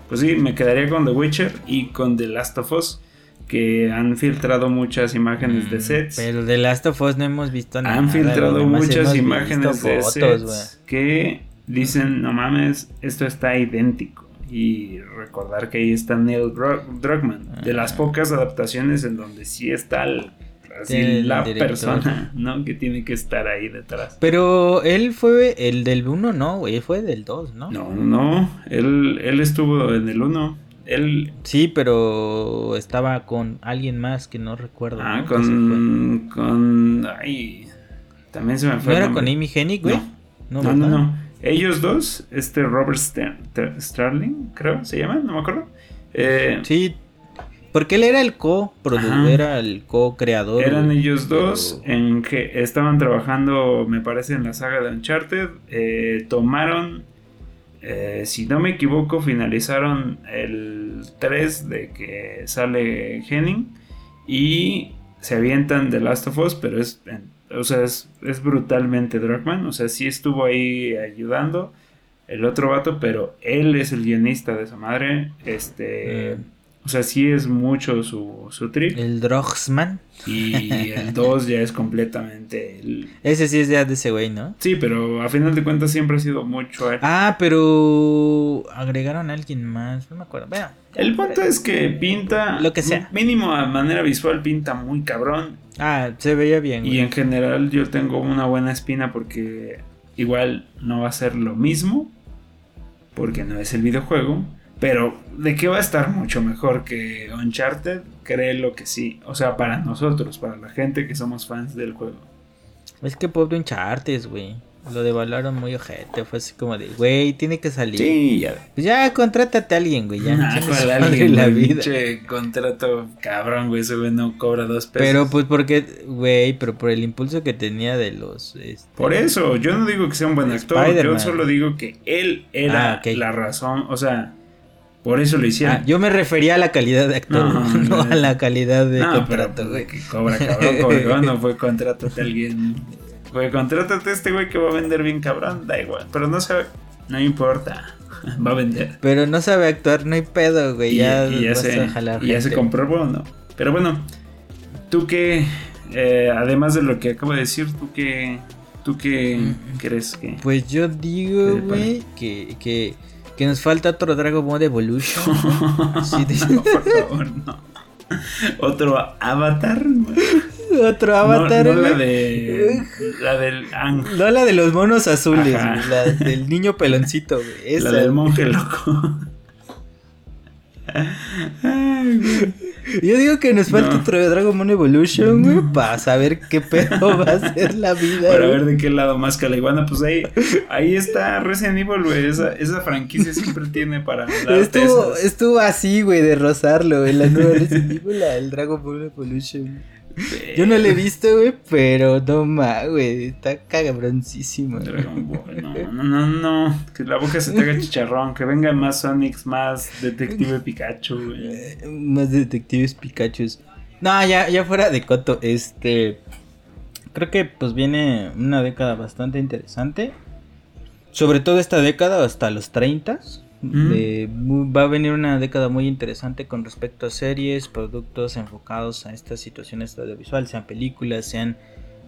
pues sí, me quedaría con The Witcher y con The Last of Us que han filtrado muchas imágenes de mm, sets. Pero de Last of Us no hemos visto nada. Han filtrado muchas imágenes de sets que dicen, no mames, esto está idéntico. Y recordar que ahí está Neil Druckmann, de las ah. pocas adaptaciones en donde sí está la persona, ¿no? Que tiene que estar ahí detrás. Pero él fue el del 1, no, güey, fue del 2, ¿no? No, no, él, él estuvo en el 1. Él... Sí, pero estaba con alguien más que no recuerdo. Ah, con. Con. Ay. También se me fue. ¿No era con Amy Hennig, güey? No, no, no, Ellos dos, este Robert Starling, creo, se llama, no me acuerdo. Eh, sí, porque él era el co era el co-creador. Eran ellos dos en que estaban trabajando, me parece, en la saga de Uncharted. Eh, tomaron eh, si no me equivoco, finalizaron el 3 de que sale Henning y se avientan The Last of Us, pero es, o sea, es, brutalmente Druckmann, o sea, sí estuvo ahí ayudando el otro vato, pero él es el guionista de esa madre, este... Mm. O sea, sí es mucho su, su trip. El Drogsman. Y el (laughs) 2 ya es completamente. El... Ese sí es ya de ese güey, ¿no? Sí, pero a final de cuentas siempre ha sido mucho. Ah, pero agregaron a alguien más. No me acuerdo. Vea. El punto es que pinta. Lo que sea. Mínimo a manera visual pinta muy cabrón. Ah, se veía bien. Y en general yo tengo una buena espina porque igual no va a ser lo mismo. Porque no es el videojuego pero de qué va a estar mucho mejor que Uncharted, créelo que sí. O sea, para nosotros, para la gente que somos fans del juego. Es que pobre Uncharted, güey. Lo devaluaron muy ojete. Fue así como de, güey, tiene que salir. Sí, ya. Pues ya, contrátate a alguien, güey. Ya, nah, con alguien, la vida. contrato cabrón, güey. Ese güey no cobra dos pesos. Pero pues porque, güey, pero por el impulso que tenía de los. Este, por eso, yo no digo que sea un buen actor. Yo solo digo que él era ah, la razón. O sea Por eso lo hicieron. Ah, yo me refería a la calidad de actor, no, (laughs) a la calidad de contrato, güey. cobra cabrón, cobra cabrón, no fue contrato de alguien. (laughs) Güey, contrátate a este güey que va a vender bien cabrón, da igual. Pero no sabe, no importa. (laughs) Va a vender. Pero no sabe actuar, no hay pedo, güey. ya, ya, se, y ya se comprobó, ¿no? Pero bueno, tú que, eh, además de lo que acabo de decir, tú que, tú qué mm. crees que. Pues yo digo, güey, que, que, que, nos falta otro Dragon Ball Evolution. (laughs) sí, no, por favor, no. Otro Avatar. Otro avatar. No, la de. La del No la de los monos azules, La del niño peloncito, güey. La del monje loco. (laughs) Yo digo que nos falta otro Dragon Ball Evolution, güey, para saber qué pedo va a ser la vida. Para ver de qué lado más caliguana. Pues ahí, ahí está Resident Evil, güey. Esa, esa franquicia siempre tiene para. (laughs) Estuvo, estuvo así, güey, de rozarlo, güey. La nueva Resident Evil, el Dragon Ball Evolution. Yo no lo he visto, güey, pero no más, güey. Está cagabroncísimo. No, no, no, no. Que la boca se te haga chicharrón. Que vengan más Sonics, más Detective Pikachu, güey. Eh, más Detectives Pikachu. No, ya, ya fuera de coto. Este. Creo que pues viene una década bastante interesante. Sobre todo esta década hasta los 30 va a venir una década muy interesante con respecto a series, productos enfocados a estas situaciones audiovisuales, sean películas, sean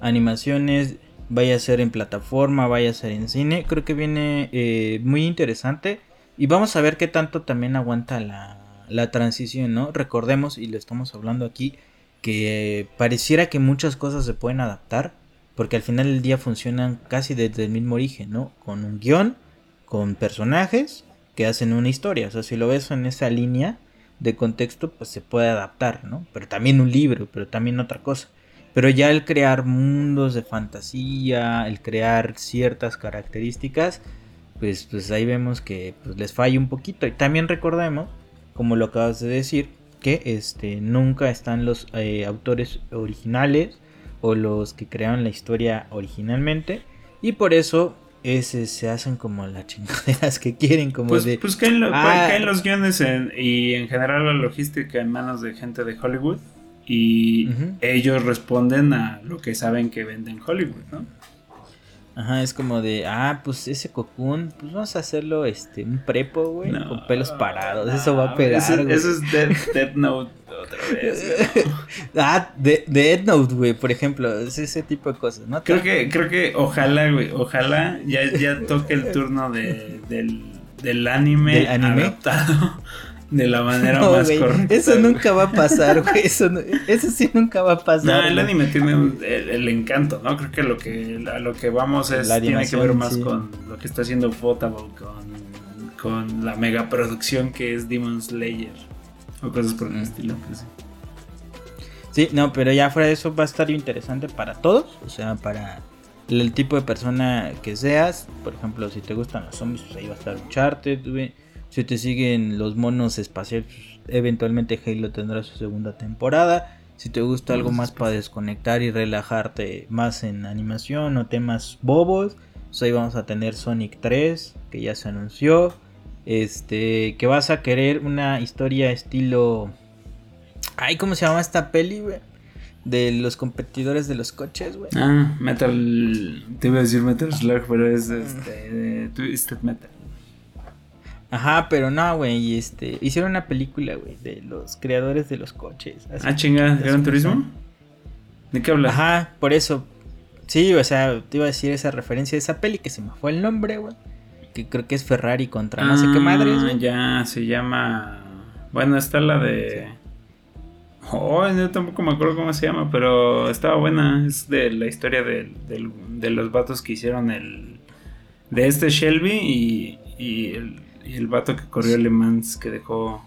animaciones, vaya a ser en plataforma, vaya a ser en cine. Creo que viene eh, muy interesante y vamos a ver qué tanto también aguanta la, la transición, ¿no? Recordemos, y lo estamos hablando aquí, que pareciera que muchas cosas se pueden adaptar, porque al final del día funcionan casi desde el mismo origen, ¿no? Con un guion, con personajes que hacen una historia. O sea, si lo ves en esa línea de contexto, pues se puede adaptar, ¿no? Pero también un libro, pero también otra cosa. Pero ya el crear mundos de fantasía, el crear ciertas características, pues, pues ahí vemos que pues, les falla un poquito. Y también recordemos, como lo acabas de decir, que este, nunca están los eh, autores originales o los que crearon la historia originalmente. Y por eso ese se hacen como las chingaderas que quieren, como pues, de. Pues caen, ah, los guiones y en general la logística en manos de gente de Hollywood y ellos responden a lo que saben que venden Hollywood, ¿no? Ajá, es como de, ah, pues ese cocoon, pues vamos a hacerlo este, un prepo, güey, con pelos parados, eso va a pegar. Eso, eso es Death, Note otra vez. (laughs) ah, de, Death Note, güey, por ejemplo, es ese tipo de cosas, ¿no? Creo que, creo que ojalá, güey, ojalá ya, ya toque el turno de, del, del anime, ¿Del anime? adaptado de la manera más correcta. Eso nunca va a pasar, güey. Eso, eso sí nunca va a pasar. No, el anime tiene el, encanto, ¿no? Creo que lo que a lo que vamos es tiene que ver más con lo que está haciendo Potable, con, con la megaproducción que es Demon Slayer o cosas por el mm. estilo. Pues sí. sí, no, pero ya fuera de eso va a estar interesante para todos, o sea, para el tipo de persona que seas. Por ejemplo, si te gustan los zombies, pues ahí va a estar Uncharted, güey si te siguen los monos espaciales, eventualmente Halo tendrá su segunda temporada. Si te gusta algo más para desconectar y relajarte más en animación o temas bobos, pues ahí vamos a tener Sonic 3, que ya se anunció. Este, que vas a querer una historia estilo... Ay, ¿cómo se llama esta peli, güey? De los competidores de los coches, güey. Ah, Metal... Te iba a decir Metal Slug, pero es este... Twisted Metal. Ajá, pero no, güey, este, hicieron una película, güey, de los creadores de los coches. ah, chinga, ¿Gran Turismo? ¿De qué hablas? Ajá, por eso. Sí, o sea, te iba a decir esa referencia de esa peli que se me fue el nombre, güey. Que creo que es Ferrari contra no sé qué madre. Ah, ya, se llama. Bueno, está la de. Oh, yo tampoco me acuerdo cómo se llama, pero estaba buena. Es de la historia de, de los vatos que hicieron el. De este Shelby y, y el, el vato que corrió Le Mans que dejó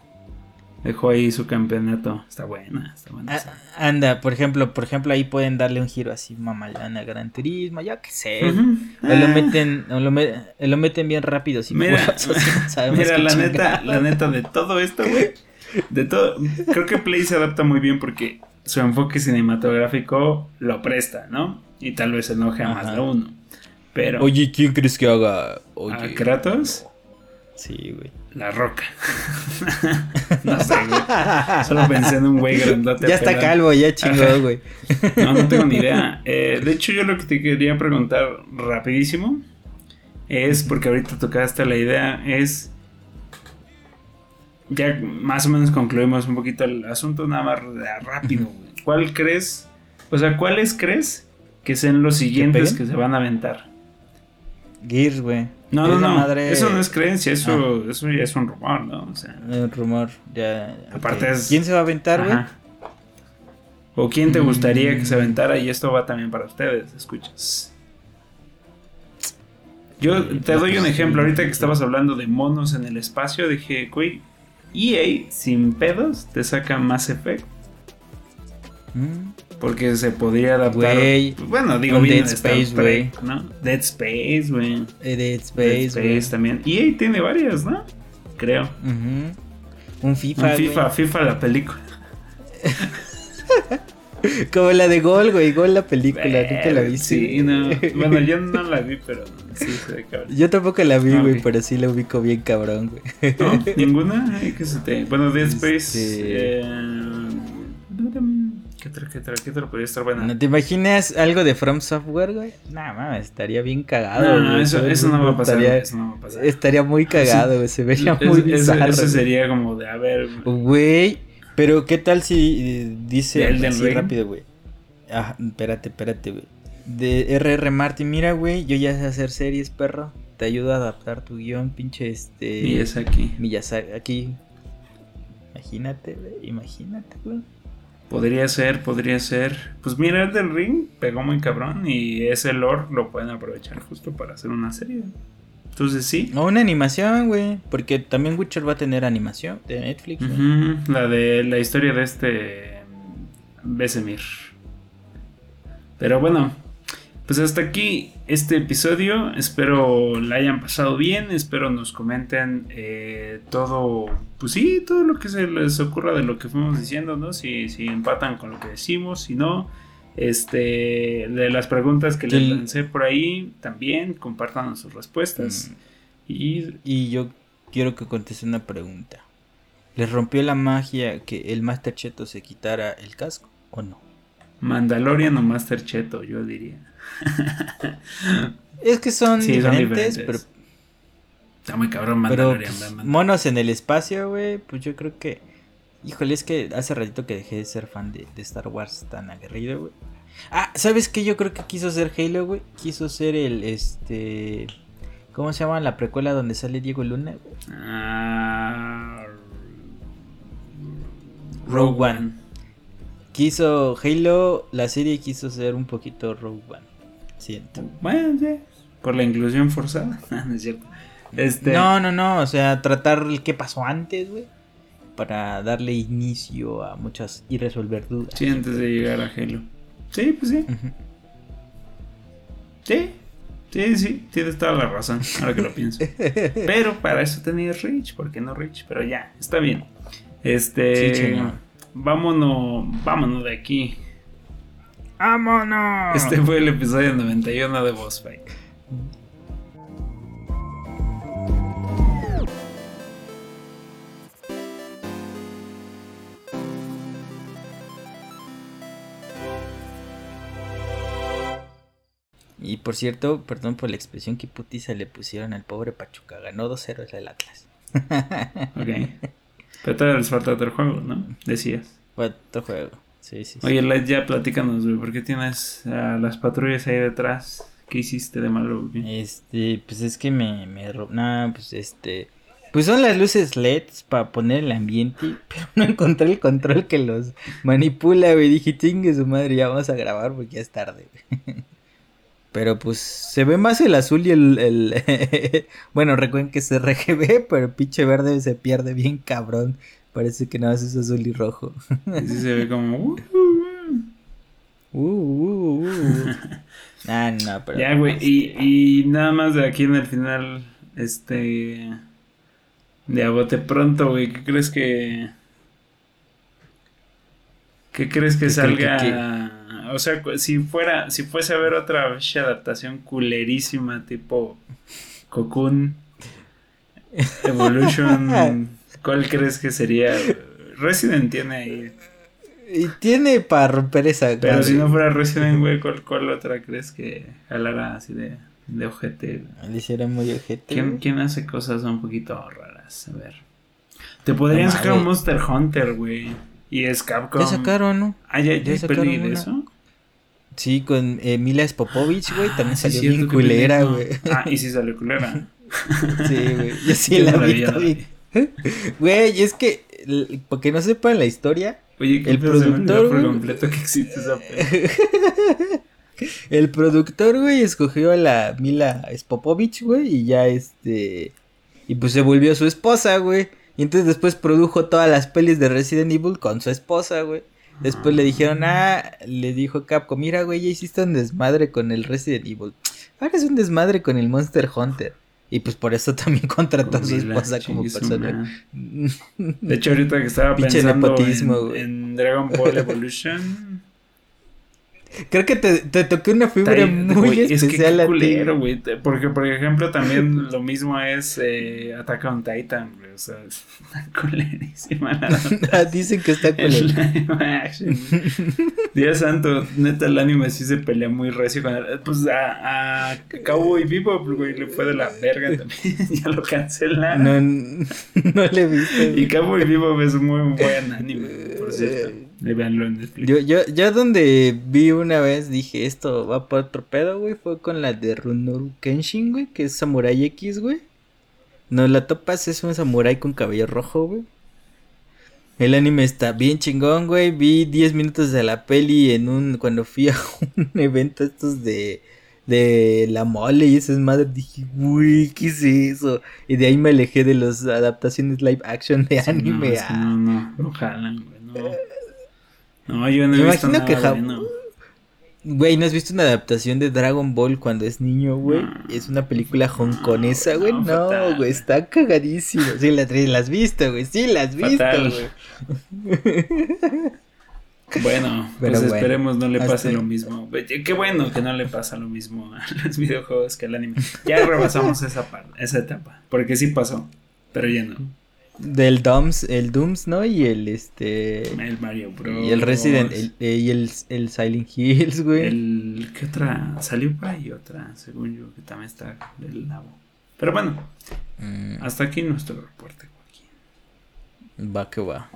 dejó ahí su campeonato. Está buena, está buena. Ah, anda, por ejemplo, por ejemplo, ahí pueden darle un giro así mamalana al Gran Turismo, ya que sé. lo ah. meten, lo, lo, meten bien rápido si Mira, (laughs) (laughs) mira la neta, la neta de todo esto, güey. De todo, creo que Play se adapta muy bien porque su enfoque cinematográfico lo presta, ¿no? Y tal vez enoje a más de uno. Pero Oye, ¿quién crees que haga? Oye, ¿A Kratos? Sí, güey. La roca. (laughs) no sé, güey. Solo pensé en un güey grandote. Ya está calvo, ya chingó, güey. no, no tengo ni idea. Eh, de hecho, yo lo que te quería preguntar rapidísimo es, porque ahorita tocaste la idea, es... Ya más o menos concluimos un poquito el asunto, nada más rápido, güey. ¿Cuál crees? O sea, ¿cuáles crees que sean los siguientes que se van a aventar? Gears, güey. No, no, no. Eso no es creencia, eso, ah. eso ya es un rumor, ¿no? O sea. Un rumor, ya. Aparte es. ¿Quién se va a aventar, güey? ¿O quién te gustaría que se mm. aventara? Y esto va también para ustedes, escuchas. Yo te doy un ejemplo. Ahorita que estabas hablando de monos en el espacio, dije, güey, EA sin pedos te saca más efecto. Mm. Porque se podría adaptar. bueno, digo, bien Dead Space, güey. ¿no? Dead Space, güey. Eh, Dead Space, Dead Space también. Y ahí tiene varias, ¿no? Creo. Un FIFA. Un FIFA, FIFA la película. (laughs) Como la de Gol, güey. Gol la película. ¿Tú te la viste? Sí, no. Bueno, yo no la vi, pero (laughs) sí se ve cabrón. Yo tampoco la vi, güey, pero sí la ubico bien cabrón, güey. ¿No? (laughs) ¿Ninguna? ¿Qué se te... Bueno, Dead Space. Este... Eh... ¿Qué otro, qué podría estar buena? ¿No te imaginas algo de From Software, güey? Nah, mames, estaría bien cagado. No, eso, eso, no va a pasar, estaría, eso no va a pasar. Estaría muy cagado, güey. Se vería muy bizarro. Eso sería como de, a ver. Güey, pero ¿qué tal si eh, dice así rápido, güey? Ah, espérate, espérate, güey. De R.R. Martin, mira, güey, yo ya sé hacer series, perro. Te ayudo a adaptar tu guion, pinche este. Miyazaki. Miyazaki. Imagínate, güey, imagínate, güey. Podría ser, podría ser. Pues mira, el del ring pegó muy cabrón y ese lore lo pueden aprovechar justo para hacer una serie. Entonces sí. O una animación, güey. Porque también Witcher va a tener animación de Netflix. La de la historia de este Besemir. Pero bueno, pues hasta aquí este episodio. Espero la hayan pasado bien. Espero nos comenten eh, todo, pues sí, todo lo que se les ocurra de lo que fuimos diciendo, ¿no? Si, si empatan con lo que decimos, si no. Este, de las preguntas que les lancé por ahí, también compartan sus respuestas. Mm. Y, y yo quiero que conteste una pregunta. ¿Les rompió la magia que el Master Cheto se quitara el casco o no? Mandalorian o Master Cheto, yo diría. (laughs) es que son, diferentes, pero. Está muy cabrón Mandalorian. Pues, monos en el espacio, güey. Pues yo creo que. Híjole, es que hace ratito que dejé de ser fan de, Star Wars tan aguerrido, güey. Ah, ¿sabes qué? Yo creo que quiso ser Halo, güey. Quiso ser el, este... ¿Cómo se llama la precuela donde sale Diego Luna? Ah, Rogue One. Quiso Halo, la serie quiso ser un poquito Rogue One. Siento. Bueno, sí. Por la inclusión forzada. (laughs) no es cierto. Este... No, no, no. O sea, tratar el que pasó antes, güey para darle inicio a muchas y resolver dudas. Sí, antes de llegar a Halo. Sí, pues sí. Sí, sí, sí, tienes toda la razón, ahora que lo pienso. (laughs) Pero para eso tenías Rich, ¿por qué no Rich? Pero ya, está bien. Este, vámonos, vámonos de aquí. ¡Vámonos! Este fue el episodio 91 de Boss Fight. Y por cierto, perdón por la expresión que putiza le pusieron al pobre Pachuca. Ganó 2-0 el Atlas. ok. Pero todavía les falta otro juego, ¿no? Decías. Otro juego. Sí, sí. Oye, Light, ya platícanos, güey. ¿Por qué tienes a las patrullas ahí detrás? ¿Qué hiciste de malo, güey? Este, pues es que me, me No, pues este. Pues son las luces LEDs para poner el ambiente, (laughs) pero no encontré el control que los manipula, güey. Dije, chingue su madre, ya vamos a grabar porque ya es tarde. (laughs) Pero pues se ve más el azul y el... (laughs) bueno, recuerden que es RGB, pero el pinche verde se pierde bien cabrón. Parece que nada más es azul y rojo. Sí se ve como... Uh, uh, uh. (laughs) ah, no, pero... Ya, güey, y, y nada más de aquí en el final, este... De a bote pronto, güey, ¿qué crees que... ¿Qué crees que salga? O sea, si fuera, si fuese a ver otra adaptación culerísima tipo Cocoon, (laughs) Evolution, ¿cuál crees que sería? Resident tiene ahí. Y tiene para romper esa. Pero si no fuera Resident, güey, ¿cuál, otra crees que jalara así de, de ojete? Le hiciera muy ojete. ¿Quién, ¿Quién, hace cosas un poquito raras? A ver. Te podrían sacar un Monster Hunter, güey. Y es Capcom. Ya sacaron, ¿no? Ah, ya, ya, sacaron de eso. Sí, con eh, Mila Spopovich, güey, también ah, salió bien culera, güey. Ah, y sí salió culera. (laughs) sí, güey. Yo sí (laughs) la vi. (laughs) Güey, es que, porque no sepan la historia, Oye, el productor. Por completo que existe esa (laughs) El productor, güey, escogió a la Mila Spopovich, güey, y ya este. Y pues se volvió su esposa, güey. Y entonces después produjo todas las pelis de Resident Evil con su esposa, güey. Después le dijeron, ah, le dijo Capcom, mira, güey, ya hiciste un desmadre con el Resident Evil. Ahora es un desmadre con el Monster Hunter. Y pues por eso (laughs) también contrató a su esposa como persona. (laughs) De hecho, ahorita que estaba pensando en, en Dragon Ball Evolution, Creo que te, te toqué una fibra muy especial es que güey. Porque, por ejemplo, también (laughs) lo mismo es eh, Attack on Titan, güey. O sea, (laughs) es una culerísima. (laughs) Ah, dicen que está culera. Dios santo, neta, el anime sí se pelea muy recio con el, Pues a, a Cowboy Bebop, güey, le fue de la verga también. ya lo cancelaron. No, no le viste. Y Cowboy Bebop es muy buen anime, por cierto. Yo, yo, yo donde vi una vez dije esto va por otro pedo, güey, fue con la de Runoru Kenshin, güey, que es Samurai X, güey. No la topas, es un samurai con cabello rojo, güey. El anime está bien chingón, güey. Vi 10 minutos de la peli en un cuando fui a (laughs) un evento estos de de la mole y esas madres dije, uy, ¿qué es eso? Y de ahí me alejé de las adaptaciones live action de anime. No, no, no, jalan, güey, no. No, yo no he visto nada que bueno. Güey, ¿no has visto una adaptación de Dragon Ball cuando es niño, güey? es una película hongkonesa, güey. No, güey, está cagadísimo. Sí, la, la has visto, güey. Sí, la has visto, güey. (laughs) Bueno, (laughs) pues esperemos no le pase lo mismo. Qué bueno que no le pasa lo mismo a (laughs) los videojuegos que al anime. Ya rebasamos esa parte, esa etapa, porque sí pasó, pero ya no. Del Dooms, el Dooms, ¿no? Y el este. El Mario Bros. Y el Resident eh, y el, el Silent Hills, güey. El. ¿Qué otra? Salió por ahí otra, según yo, que también está del nabo. Pero bueno, mm. hasta aquí nuestro reporte, Va que va.